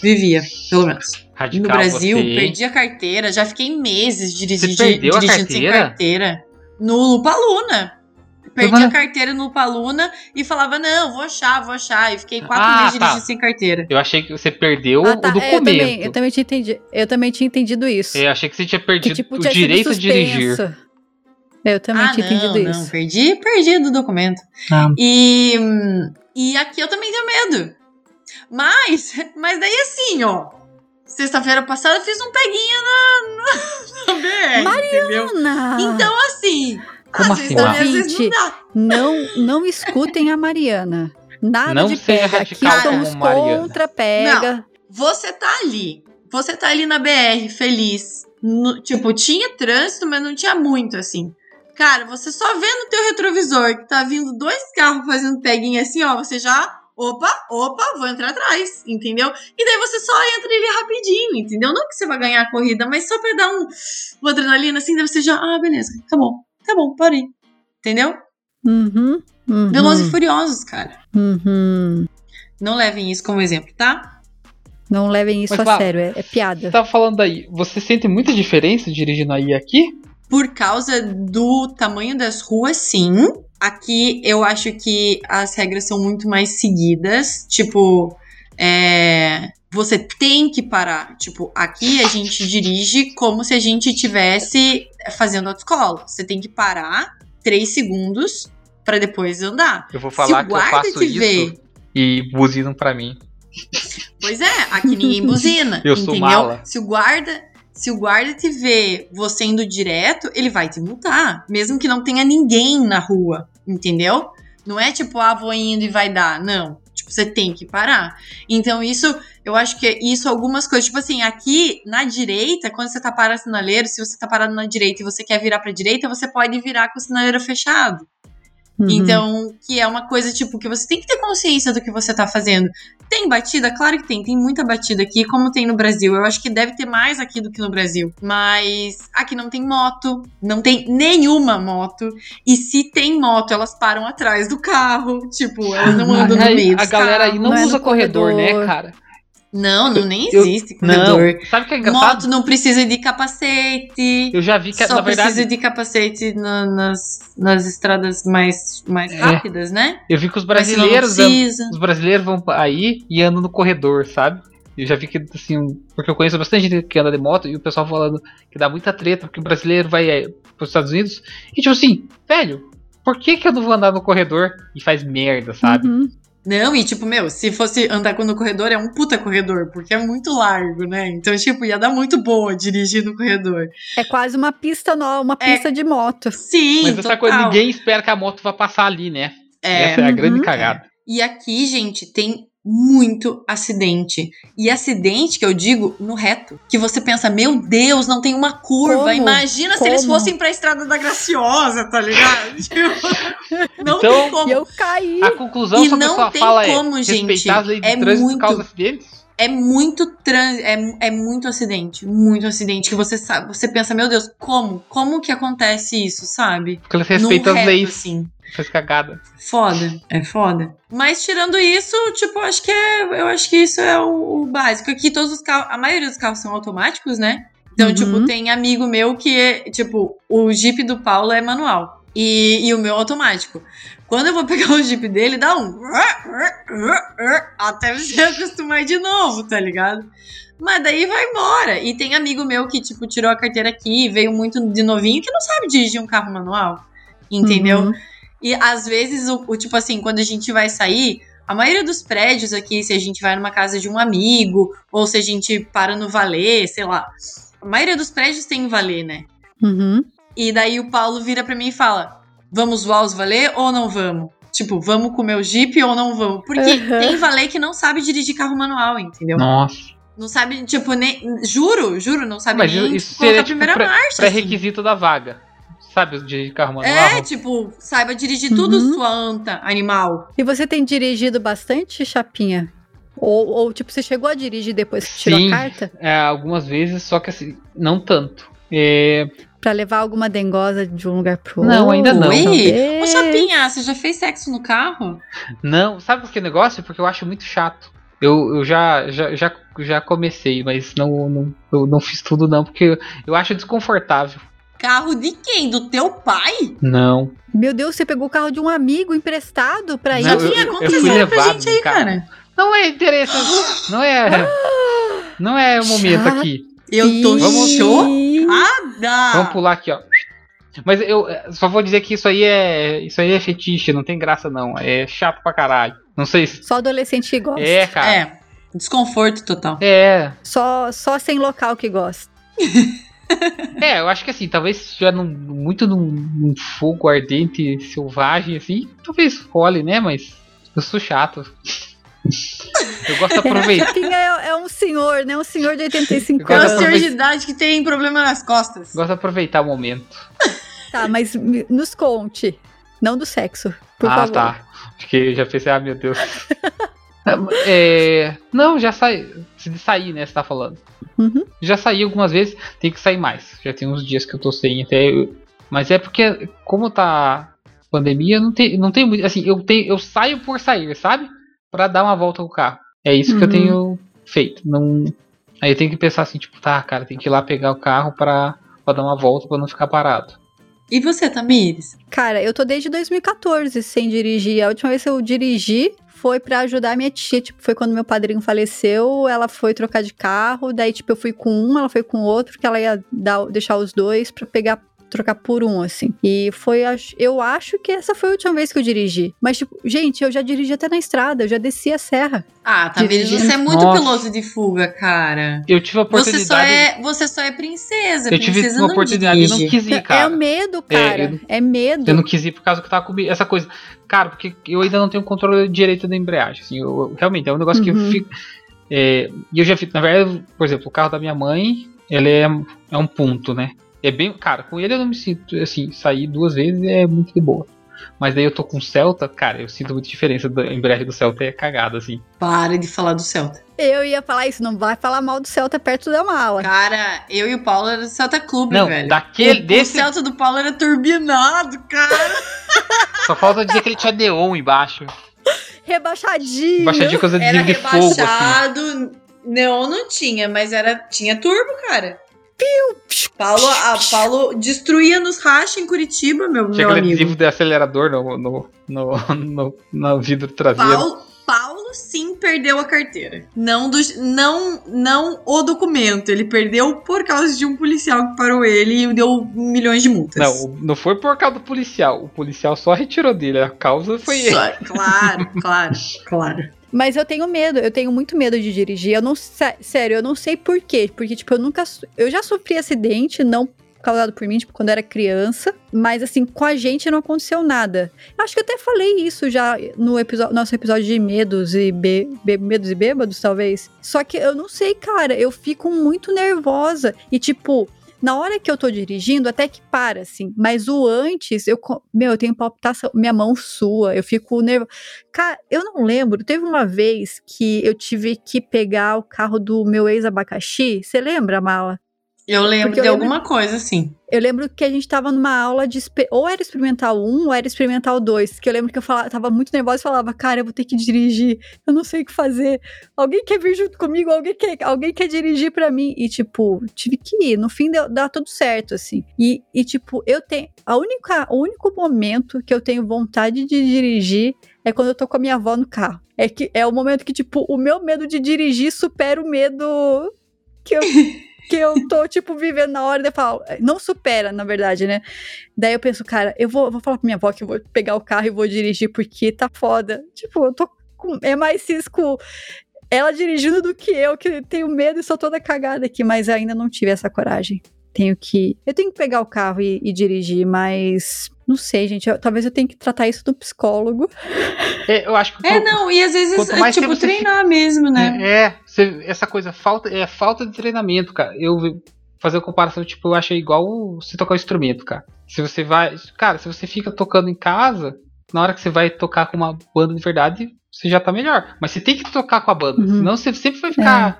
Vivia, pelo menos. Radical no Brasil, você, perdi a carteira, já fiquei meses dirigindo, Você perdeu a dirigindo sem carteira? carteira. No Lupaluna. Perdi Mas- a carteira no Lupaluna e falava, não, vou achar, vou achar. E fiquei quatro Ah, meses tá. dirigindo sem carteira. Eu achei que você perdeu Ah, tá. o documento. É, eu, também, eu também tinha entendido. Eu também tinha entendido isso. Eu achei que você tinha que perdido tipo o tinha sido direito de dirigir. É, Eu também ah, tinha não, entendido não, isso. perdi, perdi do documento. Ah. E, e aqui eu também tenho medo. Mas, mas daí assim, ó. Sexta-feira passada eu fiz um peguinha na, na, na BR, entendeu? Ana! Então, assim, Como assim, vezes, Má? às vezes não Gente, dá. Não, não escutem a Mariana. Nada Não de pega. Aqui Mariana. contra pega. Você tá ali. Você tá ali na BR, feliz. No- tipo, tinha trânsito, mas não tinha muito, assim. Cara, você só vê no teu retrovisor que tá vindo dois carros fazendo peguinha assim, ó. Você já. Opa, opa, vou entrar atrás, entendeu? E daí você só entra ele rapidinho, entendeu? Não que você vai ganhar a corrida, mas só pra dar um, uma adrenalina assim, daí você já. Ah, beleza, tá bom, tá bom, parei. Entendeu? Uhum, uhum, Velozes e Furiosos, cara. uhum. Não levem isso como exemplo, tá? Não levem isso Mas, a sério, é, é piada. Você tava falando aí, você sente muita diferença dirigindo aí aqui? Por causa do tamanho das ruas, sim. Aqui eu acho que as regras são muito mais seguidas. Tipo, é, você tem que parar. Tipo, aqui a gente dirige como se a gente tivesse fazendo autoescola. Você tem que parar três segundos pra depois andar. Eu vou falar o que eu faço isso vê- e buzinam pra mim. Pois é, aqui ninguém buzina. Eu sou entendeu? mala. Se o guarda, se o guarda te vê você indo direto, ele vai te multar, mesmo que não tenha ninguém na rua, entendeu? Não é tipo, ah, vou indo e vai dar, não. Tipo, você tem que parar. Então isso, eu acho que isso algumas coisas, tipo assim, aqui na direita, quando você tá parado no sinaleiro, se você tá parado na direita e você quer virar pra direita, você pode virar com o sinaleiro fechado. Uhum. Então, que é uma coisa, tipo, que você tem que ter consciência do que você tá fazendo. Tem batida? Claro que tem. Tem muita batida aqui, como tem no Brasil. Eu acho que deve ter mais aqui do que no Brasil. Mas aqui não tem moto. Não tem nenhuma moto. E se tem moto, elas param atrás do carro. Tipo, elas não andam no Aí, meio a galera aí carros. não, Não é usa no corredor, corredor. né, cara? Não, não nem Eu- existe corredor. Não. Sabe o que é engraçado? Moto não precisa de capacete. Eu já vi que, Só na precisa verdade, de capacete na- nas, nas estradas mais, mais É. rápidas, né? eu vi que os brasileiros andam- os brasileiros vão aí e andam no corredor, sabe? Eu já vi que, assim, porque eu conheço bastante gente que anda de moto e o pessoal falando que dá muita treta porque o brasileiro vai é, para os Estados Unidos e, tipo assim, velho, por que, que eu não vou andar no corredor e faz merda, sabe? Uhum. Não, e tipo, meu, se fosse andar no corredor, é um puta corredor, porque é muito largo, né? Então, tipo, ia dar muito boa dirigir no corredor. É quase uma pista nova, uma É. pista de moto. Sim, Mas essa total. coisa, ninguém espera que a moto vá passar ali, né? É, Essa é a grande Uhum. cagada. E aqui, gente, tem muito acidente. E acidente que eu digo no reto. Que você pensa, meu Deus, não tem uma curva. Como? Imagina se eles Como? fossem pra Estrada da Graciosa, tá ligado? Tipo, não Então, tem como. Eu caí. A conclusão E que a não tem fala como, é gente. respeitar as leis de É trânsito muito- causa acidentes. É muito trans, é, é muito acidente, muito acidente que você sabe, você pensa, meu Deus, como? Como que acontece isso, sabe? Porque eles respeitam Num as leis. assim. Faz cagada. Foda, é foda. Mas tirando isso, tipo, acho que é, eu acho que isso é o, o básico. Aqui todos os carros, a maioria dos carros são automáticos, né? Então, Uhum. tipo, tem amigo meu que é, tipo, o Jeep do Paulo é manual e, e o meu é automático. Quando eu vou pegar o Jeep dele, dá um até você acostumar de novo, tá ligado? Mas daí vai embora. E tem amigo meu que, tipo, tirou a carteira aqui, veio muito de novinho, que não sabe dirigir um carro manual. Entendeu? Uhum. E às vezes, o, o tipo assim, quando a gente vai sair, a maioria dos prédios aqui, se a gente vai numa casa de um amigo, ou se a gente para no valet, sei lá. A maioria dos prédios tem valet, né? Uhum. E daí o Paulo vira pra mim e fala: vamos zoar os valê ou não vamos? Tipo, vamos comer o Jeep ou não vamos? Porque Aham. tem valê que não sabe dirigir carro manual, entendeu? Nossa. Não sabe, tipo, nem. Juro, juro, não sabe Mas nem isso colocar seria a tipo primeira pré- marcha. assim. pré-requisito da vaga. Sabe, de carro manual? É, tipo, saiba dirigir tudo, Uhum. sua anta, animal. E você tem dirigido bastante, Chapinha? Ou, ou, tipo, você chegou a dirigir depois que tirou Sim. a carta? É, algumas vezes, só que assim, não tanto. É, Pra levar alguma dengosa de um lugar pro outro? Não, ainda não. Oi? Ô. Chapinha, você já fez sexo no carro? não, sabe por que negócio? Porque eu acho muito chato. Eu, eu já, já, já, já comecei, mas não, não, eu não fiz tudo não, porque eu, eu acho desconfortável. Carro de quem? Do teu pai? Não. Meu Deus, você pegou o carro de um amigo emprestado pra ir? Não, eu- eu conta fui pra levado gente no aí, cara. Não é interessante. Não é. Não é o momento Chato. aqui. Eu tô Vamos- chocada. Vamos pular aqui, ó. Mas eu eh, só vou dizer que isso aí é. Isso aí é fetiche, não tem graça não. É chato pra caralho. Não sei se. Só adolescente que gosta. É, cara. É, desconforto total. É. Só, só sem local que gosta. É, eu acho que assim, talvez se estiver muito num, num fogo ardente, selvagem, assim, talvez role, né? Mas eu sou chato. Eu gosto de aproveitar. Chapinha é, é um senhor, né? Um senhor de 85 Eu É anos. de senhor de idade que tem problema nas costas. Gosto de aproveitar o momento. Tá, mas me- nos conte. Não do sexo, por ah, favor. tá. Acho que eu já pensei, ah, meu Deus. É, não, já saí. Se de sair, né? Você tá falando. Uhum. Já saí algumas vezes, tem que sair mais. Já tem uns dias que eu tô sem até. Mas é porque, como tá pandemia, não tem, não tem muito. Assim, eu, tenho, eu saio por sair, sabe? Pra dar uma volta com o carro. É isso que eu Uhum. tenho feito. Não... Aí eu tenho que pensar assim, tipo, tá, cara, tem que ir lá pegar o carro pra, pra dar uma volta pra não ficar parado. E você, Tamires? Cara, eu tô desde 2014 sem dirigir. A última vez que eu dirigi foi pra ajudar a minha tia. Tipo, foi quando meu padrinho faleceu, ela foi trocar de carro. Daí, tipo, eu fui com um, ela foi com o outro, porque ela ia dar, deixar os dois pra pegar. Trocar por um, assim. E foi. Eu acho que essa foi a última vez que eu dirigi. Mas, tipo, gente, eu já dirigi até na estrada, eu já desci a serra. Ah, Tamires, Dirigindo. você é muito Nossa. piloto de fuga, cara. Eu tive a Você oportunidade. só, é, você só é princesa. eu tive princesa uma não oportunidade e não dirige. quis ir, É cara. o medo, É, cara. eu não- É, medo. Eu não quis ir por causa que eu tava comigo. Essa coisa. Cara, porque eu ainda não tenho controle direito da embreagem. Assim, eu, eu- realmente, é um negócio que eu Uhum. fico. é, e eu já fico. Na verdade, por exemplo, o carro da minha mãe, ele é, é um ponto, né? É bem. Cara, com ele eu não me sinto. Assim, sair duas vezes é muito de boa. Mas daí eu tô com o Celta, cara, eu sinto muita diferença. da- A embreagem do Celta é cagada, assim. Para de falar do Celta. Eu ia falar isso, não vai falar mal do Celta perto da mala. Cara, eu e o Paulo era do Celta Clube, Não, velho. daquele. o, desse. o Celta do Paulo era turbinado, cara. Só falta dizer que ele tinha neon embaixo. Rebaixadinho. Baixadinha coisa de Era de fogo, assim. rebaixado. Neon não tinha, mas era tinha turbo, cara. Paulo, a, Paulo destruía nos rachas em Curitiba, meu, Tinha meu amigo. adesivo de acelerador no, no, no, no, no vidro traseiro. Paulo, Paulo sim perdeu a carteira. Não, do, não, não o documento. Ele perdeu por causa de um policial que parou ele e deu milhões de multas. Não, não foi por causa do policial. O policial só retirou dele. A causa foi ele. Só- Claro, claro, claro. Mas eu tenho medo, eu tenho muito medo de dirigir. Eu não sé- sério, eu não sei por quê, porque tipo, eu nunca eu já sofri acidente, não causado por mim, tipo, quando eu era criança, mas assim, com a gente não aconteceu nada. Eu acho que eu até falei isso já no episódio, nosso episódio de medos e be, be- medos e bêbados, talvez. Só que eu não sei, cara, eu fico muito nervosa e tipo, na hora que eu tô dirigindo, até que para, assim. Mas o antes, eu. Meu, eu tenho palpitação. Minha mão sua, eu fico nervosa. Cara, eu não lembro. Teve uma vez que eu tive que pegar o carro do meu ex-abacaxi. Você lembra, Mala? Eu lembro eu de lembro- alguma coisa, assim. Eu lembro que a gente tava numa aula de. Ou era experimental 1 ou era experimental 2. Que eu lembro que eu falava, tava muito nervosa e falava, cara, eu vou ter que dirigir. Eu não sei o que fazer. Alguém quer vir junto comigo? Alguém quer, alguém quer dirigir pra mim? E, tipo, tive que ir. No fim deu, dá tudo certo, assim. E, e, tipo, eu tenho. A única, o único momento que eu tenho vontade de dirigir é quando eu tô com a minha avó no carro. É que é o momento que, tipo, o meu medo de dirigir supera o medo que eu. que eu tô, tipo, vivendo na hora de falar. Não supera, na verdade, né? Daí eu penso, cara, eu vou, vou falar pra minha avó que eu vou pegar o carro e vou dirigir porque tá foda. Tipo, eu tô com. É mais cisco ela dirigindo do que eu, que tenho medo e sou toda cagada aqui, mas ainda não tive essa coragem. Tenho que. Eu tenho que pegar o carro e, e dirigir, mas Não sei, gente. eu- talvez eu tenha que tratar isso do psicólogo. É, eu acho que É, não, e às vezes é tipo treinar mesmo, né? É, é, você- essa coisa, falta, é falta de treinamento, cara. Eu fazer uma comparação, tipo, eu achei igual você tocar um instrumento, cara. Se você vai. Cara, se você fica tocando em casa, na hora que você vai tocar com uma banda de verdade, você já tá melhor. Mas você tem que tocar com a banda, Uhum. senão você sempre vai ficar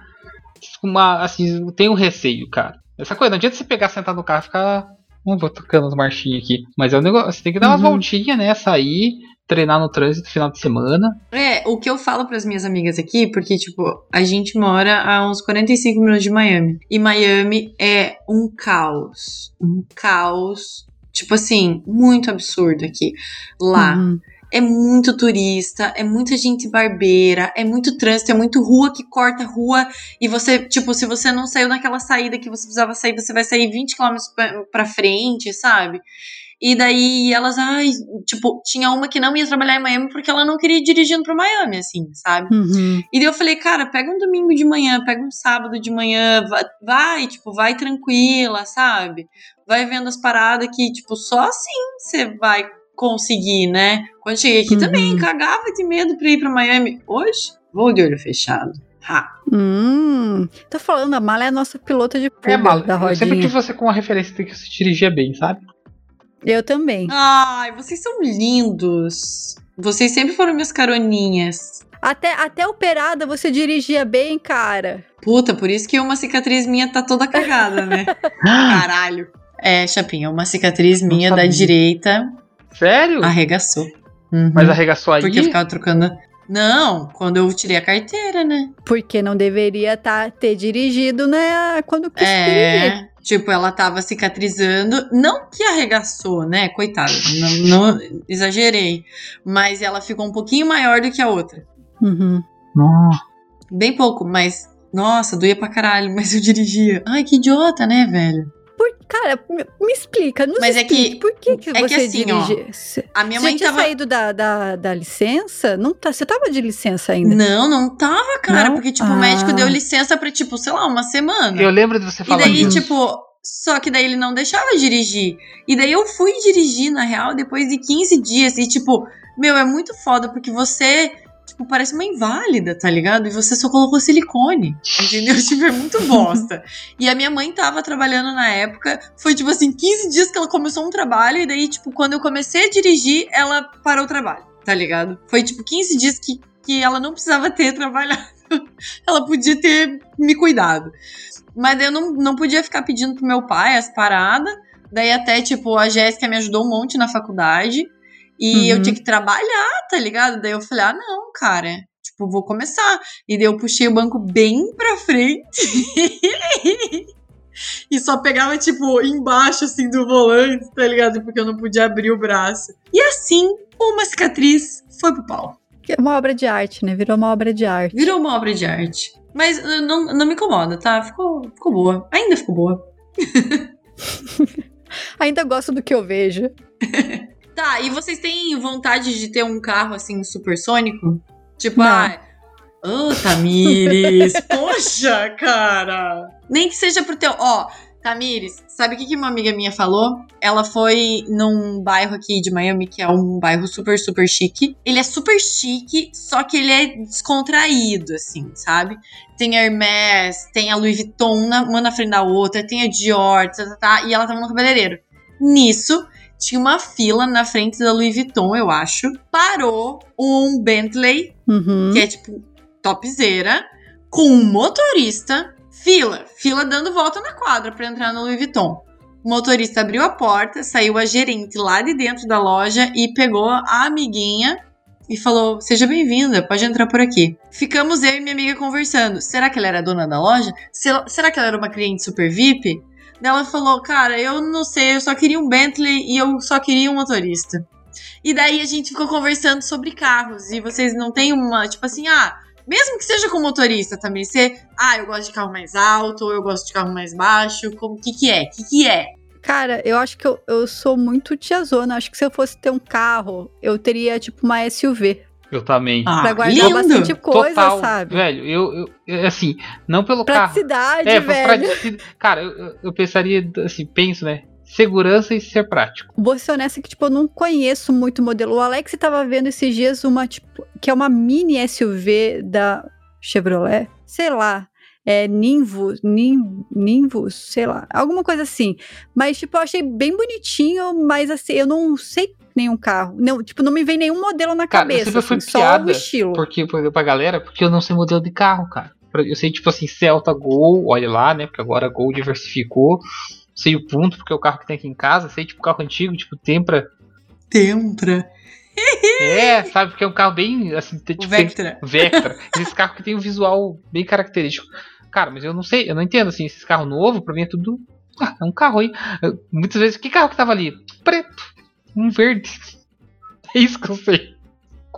com uma. Assim, tem um receio, cara. Essa coisa, não adianta você pegar, sentar no carro e ficar. Não vou tocando as marchinhas aqui. Mas é um negócio. Você tem que dar umas Uhum. voltinhas, né? Sair, treinar no trânsito no final de semana. É, o que eu falo pras minhas amigas aqui, porque, tipo, a gente mora a uns 45 minutos de Miami. E Miami é um caos. Um caos. Tipo assim, muito absurdo aqui. Lá. Uhum. É muito turista, é muita gente barbeira, é muito trânsito, é muito rua que corta rua. E você, tipo, se você não saiu naquela saída que você precisava sair, você vai sair 20 km pra, pra frente, sabe? E daí elas, ai, tipo, tinha uma que não ia trabalhar em Miami porque ela não queria ir dirigindo pra Miami, assim, sabe? Uhum. E daí eu falei, cara, pega um domingo de manhã, pega um sábado de manhã, vai, tipo, vai tranquila, sabe? Vai vendo as paradas que, tipo, só assim você vai conseguir, né? Quando eu cheguei aqui Uhum. também, cagava de medo pra ir pra Miami. Hoje, vou de olho fechado. Ha. Hum. Tô falando, a mala é a nossa pilota de fuga É, mal. da Eu rodinha. sempre tive você com uma referência de que você dirigia bem, sabe? Eu também. Ai, vocês são lindos. Vocês sempre foram minhas caroninhas. Até, até operada você dirigia bem, cara. Puta, por isso que uma cicatriz minha tá toda cagada, né? Caralho. É, Chapinha, uma cicatriz minha da direita Sério? arregaçou. Uhum. Mas arregaçou aí? Porque eu ficava trocando. Não, quando eu tirei a carteira, né? Porque não deveria tá, ter dirigido, né? Quando quis dirigir. É. Tipo, ela tava cicatrizando. Não que arregaçou, né? Coitada. Não, não exagerei. Mas ela ficou um pouquinho maior do que a outra. Uhum. Nossa. Bem pouco, mas. Nossa, doía pra caralho, mas eu dirigia. Ai, que idiota, né, velho? Cara, me, me explica, nos Mas é que- por que, que é que você assim, ó, dirige? Você A minha você mãe tinha tava. saído da, da, da licença? Não tá, você tava de licença ainda? Não, não tava, cara. Não? Porque, tipo, o Ah. médico deu licença pra, tipo, sei lá, uma semana. Eu lembro de você E falar daí, disso. tipo, só que daí ele não deixava dirigir. E daí eu fui dirigir, na real, depois de 15 dias. E, tipo, meu, é muito foda, porque você, tipo, parece uma inválida, tá ligado? E você só colocou silicone. Entendeu? tipo, é muito bosta. E a minha mãe tava trabalhando na época. Foi, tipo assim, 15 dias que ela começou um trabalho. E daí, tipo, quando eu comecei a dirigir, ela parou o trabalho, tá ligado? Foi, tipo, 15 dias que, que ela não precisava ter trabalhado. ela podia ter me cuidado. Mas eu não, não podia ficar pedindo pro meu pai as paradas. Daí até, tipo, a Jéssica me ajudou um monte na faculdade. E eu Uhum. tinha que trabalhar, tá ligado? Daí eu falei, ah, não, cara. Tipo, vou começar. E daí eu puxei o banco bem pra frente. e só pegava, tipo, embaixo, assim, do volante, tá ligado? Porque eu não podia abrir o braço. E assim, uma cicatriz foi pro pau. É uma obra de arte, né? Virou uma obra de arte. Virou uma obra de arte. Mas uh, não, não me incomoda, tá? Ficou, ficou boa. Ainda ficou boa. Ainda gosto do que eu vejo. Tá, e vocês têm vontade de ter um carro assim supersônico? Tipo, Não. ah. Ô, Tamires! poxa, cara! Nem que seja pro teu. Ó, Tamires, sabe o que, que uma amiga minha falou? Ela foi num bairro aqui de Miami, que é um bairro super, super chique. Ele é super chique, só que ele é descontraído, assim, sabe? Tem a Hermès, tem a Louis Vuitton, uma na frente da outra, tem a Dior, tá, tá, tá, e ela tava no cabeleireiro. Nisso, tinha uma fila na frente da Louis Vuitton, eu acho. Parou um Bentley, Uhum. que é tipo topzera, com um motorista. Fila, fila dando volta na quadra pra entrar no Louis Vuitton. O motorista abriu a porta, saiu a gerente lá de dentro da loja e pegou a amiguinha e falou: Seja bem-vinda, pode entrar por aqui. Ficamos eu e minha amiga conversando. Será que ela era dona da loja? Se- Será que ela era uma cliente super VIP? Ela falou: Cara, eu não sei, eu só queria um Bentley e eu só queria um motorista. E daí a gente ficou conversando sobre carros. E vocês não têm uma, tipo assim, ah, mesmo que seja com motorista também, você, ah, eu gosto de carro mais alto, ou eu gosto de carro mais baixo, como que que é? Que que é? Cara, eu acho que eu, eu sou muito tiazona. Acho que se eu fosse ter um carro, eu teria, tipo, uma SUV. Eu também. Ah, pra guardar lindo. bastante coisa, Total, sabe? velho, eu, eu- eu- assim, não pelo carro. Praticidade, É, velho. praticidade. Cara, eu, eu- pensaria, assim, penso, né? segurança e ser prático. Vou ser honesta que, tipo, eu não conheço muito o modelo. O Alex tava vendo esses dias uma, tipo, que é uma mini SUV da Chevrolet. Sei lá. É Ninvus, Nin, Ninvus, sei lá. Alguma coisa assim. Mas, tipo, eu achei bem bonitinho, mas assim, eu não sei nenhum carro. Não, tipo, não me vem nenhum modelo na Cara, cabeça. eu sempre fui assim, só piada o estilo. porque, por- pra galera, porque eu não sei modelo de carro, cara. Eu sei, tipo assim, Celta Gol, olha lá, né? Porque agora Gol diversificou. Sei o ponto, porque é o carro que tem aqui em casa. Sei, tipo, carro antigo, tipo, Tempra. Tempra. É, sabe? Porque é um carro bem, assim, tipo, tem- Vectra. Vectra. Esse carro que tem um visual bem característico. Cara, mas eu não sei, eu não entendo, assim, esses carros novos, pra mim é tudo. Ah, é um carro aí. Muitas vezes, que carro que tava ali? Preto. Um verde. É isso que eu sei.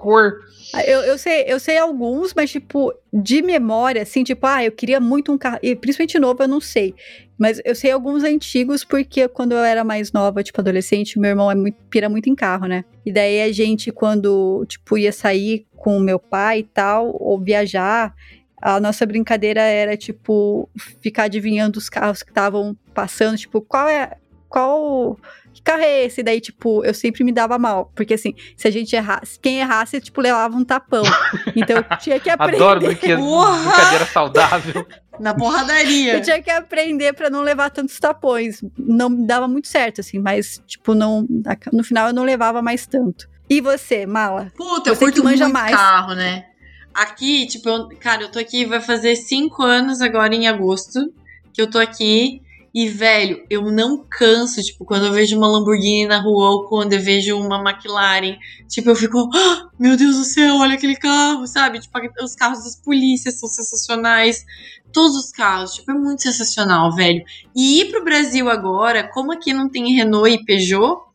Cor. Ah, Eu, eu, sei, eu sei alguns, mas, tipo, de memória, assim, tipo, ah, eu queria muito um carro. E principalmente novo, eu não sei. Mas eu sei alguns antigos, porque quando eu era mais nova, tipo, adolescente, meu irmão é muito, pira muito em carro, né? E daí a gente, quando, tipo, ia sair com meu pai e tal, ou viajar, a nossa brincadeira era, tipo, ficar adivinhando os carros que estavam passando, tipo, qual é. Qual. Que carro é esse? Daí, tipo, eu sempre me dava mal. Porque, assim, se a gente errasse, quem errasse, tipo, levava um tapão. Então eu tinha que aprender. Adoro brinque- Porra! brincadeira saudável. Na porradaria. Eu tinha que aprender pra não levar tantos tapões. Não me dava muito certo, assim, mas, tipo, não. No final eu não levava mais tanto. E você, Mala? Puta, eu Você que curto manja muito mais. carro, né? Aqui, tipo, eu- cara, eu tô aqui, vai fazer cinco anos agora em agosto que eu tô aqui. E, velho, eu não canso, tipo, quando eu vejo uma Lamborghini na rua ou quando eu vejo uma McLaren, tipo, eu fico, "Ah, meu Deus do céu, olha aquele carro, sabe? Tipo, os carros das polícias são sensacionais. Todos os carros, tipo, é muito sensacional, velho. E ir pro Brasil agora, como aqui não tem Renault e Peugeot,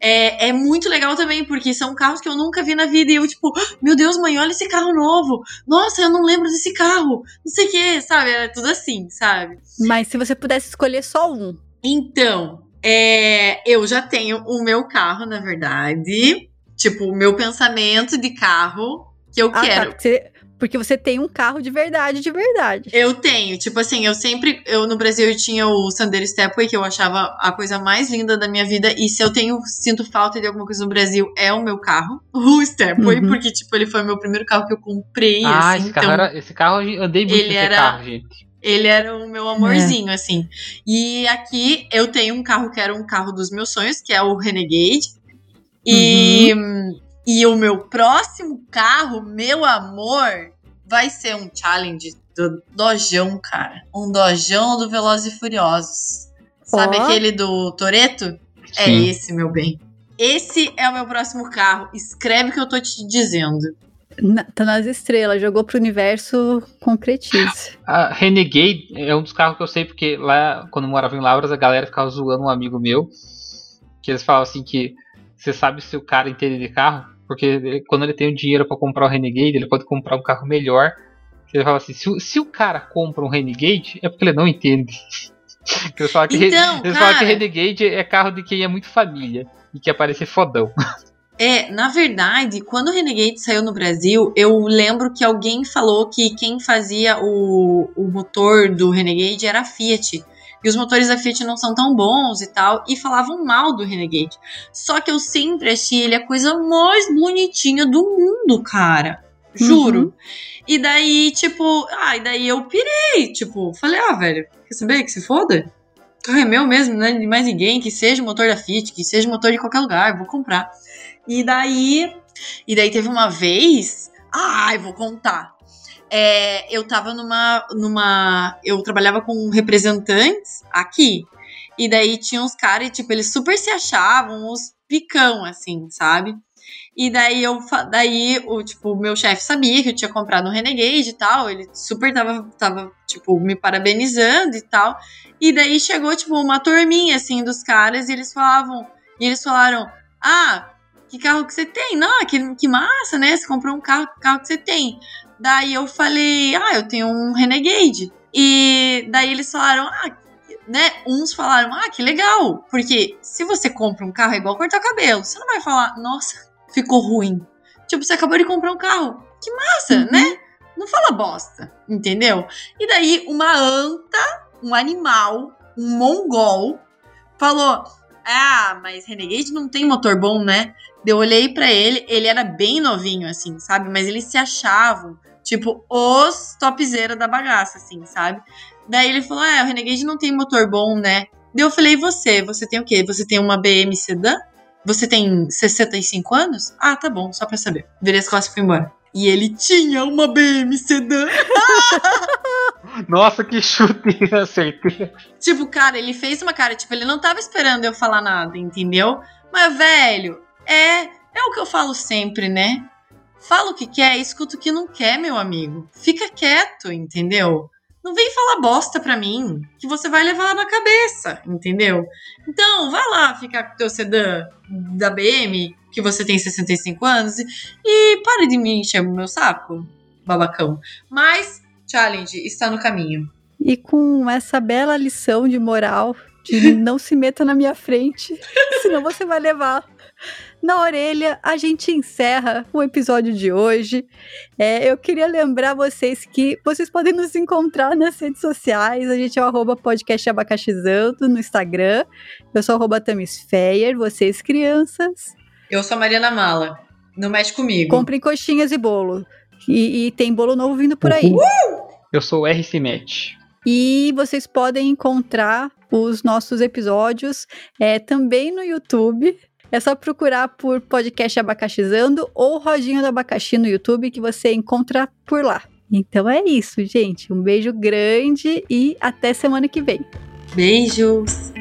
é, é muito legal também, porque são carros que eu nunca vi na vida. E eu, tipo, "Ah, meu Deus, mãe, olha esse carro novo. Nossa, eu não lembro desse carro. Não sei o que, sabe? Era tudo assim, sabe? Mas se você pudesse escolher só um. Então, é, eu já tenho o meu carro, na verdade. Tipo, o meu pensamento de carro que eu Ah, tá, quero. porque você, porque você tem um carro de verdade, de verdade. Eu tenho, tipo assim, eu sempre, eu no Brasil eu tinha o Sandero Stepway, que eu achava a coisa mais linda da minha vida, e se eu tenho, sinto falta de alguma coisa no Brasil, é o meu carro, o Stepway, Uhum. porque, tipo, ele foi o meu primeiro carro que eu comprei, ah, assim, esse carro, então, era, esse carro eu andei muito ele era- carro, gente. ele era o meu amorzinho, assim. E aqui eu tenho um carro que era um carro dos meus sonhos, que é o Renegade, e, e o meu próximo carro, meu amor, vai ser um challenge do Dojão, cara. Um Dojão do Velozes e Furiosos. Sabe Ó. aquele do Toreto? É esse, meu bem. Esse é o meu próximo carro. Escreve o que eu tô te dizendo. Na- tá nas estrelas, jogou pro universo, concretize. A Renegade é um dos carros que eu sei porque lá, quando eu morava em Lavras, a galera ficava zoando um amigo meu. Que eles falavam assim que você sabe se o cara entende de carro, porque ele- quando ele tem o dinheiro pra comprar o Renegade, ele pode comprar um carro melhor. Ele fala assim, se, o- se o cara compra um Renegade, é porque ele não entende. Que eles falam que, Então, eles falam que cara- Renegade é carro de quem é muito família e quer parecer fodão. É, na verdade, quando o Renegade saiu no Brasil, eu lembro que alguém falou que quem fazia o, o motor do Renegade era a Fiat. E os motores da Fiat não são tão bons e tal, e falavam mal do Renegade. Só que eu sempre achei ele a coisa mais bonitinha do mundo, cara. Juro. Uhum. E daí, tipo, ah, e daí eu pirei. Tipo, falei, ah, velho, quer saber que se foda? Carro é meu mesmo, não é de mais ninguém, que seja o motor da Fiat, que seja o motor de qualquer lugar, vou comprar. E daí, e daí teve uma vez, ai, vou contar. É, eu tava numa, numa, eu trabalhava com representantes aqui. E daí tinha uns caras, tipo, eles super se achavam os picão, assim, sabe? E daí eu, daí o tipo, meu chefe sabia que eu tinha comprado um Renegade e tal, ele super tava, tava tipo, me parabenizando e tal. E daí chegou, tipo, uma turminha, assim, dos caras, e eles falavam, e eles falaram, ah, que carro que você tem? Não, que, que massa, né? Você comprou um carro, carro que você tem. Daí eu falei, ah, eu tenho um Renegade. E daí eles falaram, ah, né? Uns falaram, ah, que legal. Porque se você compra um carro é igual cortar cabelo. Você não vai falar, nossa, ficou ruim. Tipo, você acabou de comprar um carro. Que massa, Uhum. né? Não fala bosta, entendeu? E daí uma anta, um animal, um mongol, falou: ah, mas Renegade não tem motor bom, né? Eu olhei pra ele, ele era bem novinho, assim, sabe? Mas eles se achavam, tipo, os topzera da bagaça, assim, sabe? Daí ele falou, é, o Renegade não tem motor bom, né? Daí eu falei, e você? Você tem o quê? Você tem uma BM sedã? Você tem 65 anos? Ah, tá bom, só pra saber. Virei as costas e fui embora. E ele tinha uma BM sedã. Nossa, que chute, acertei. Tipo, cara, ele fez uma cara, tipo, ele não tava esperando eu falar nada, entendeu? Mas, velho, é, é o que eu falo sempre, né? Fala o que quer, escuta o que não quer, meu amigo. Fica quieto, entendeu? Não vem falar bosta pra mim, que você vai levar na cabeça, entendeu? Então, vai lá ficar com o teu sedã da BM, que você tem 65 anos, e pare de me encher o meu saco, babacão. Mas, challenge está no caminho. E com essa bela lição de moral, de não se meta na minha frente, senão você vai levar na orelha, a gente encerra o episódio de hoje. É, eu queria lembrar vocês que vocês podem nos encontrar nas redes sociais. A gente é o arroba podcast abacaxizando no Instagram. Eu sou arroba Tamis Feyer, vocês crianças. Eu sou a Mariana Mala. Não mexe comigo. Comprem coxinhas e bolo. E, e tem bolo novo vindo por aí. Eu sou o RC Match. E vocês podem encontrar os nossos episódios é, também no YouTube. É só procurar por podcast Abacaxizando ou Rodinho do Abacaxi no YouTube que você encontra por lá. Então é isso, gente. Um beijo grande e até semana que vem. Beijos!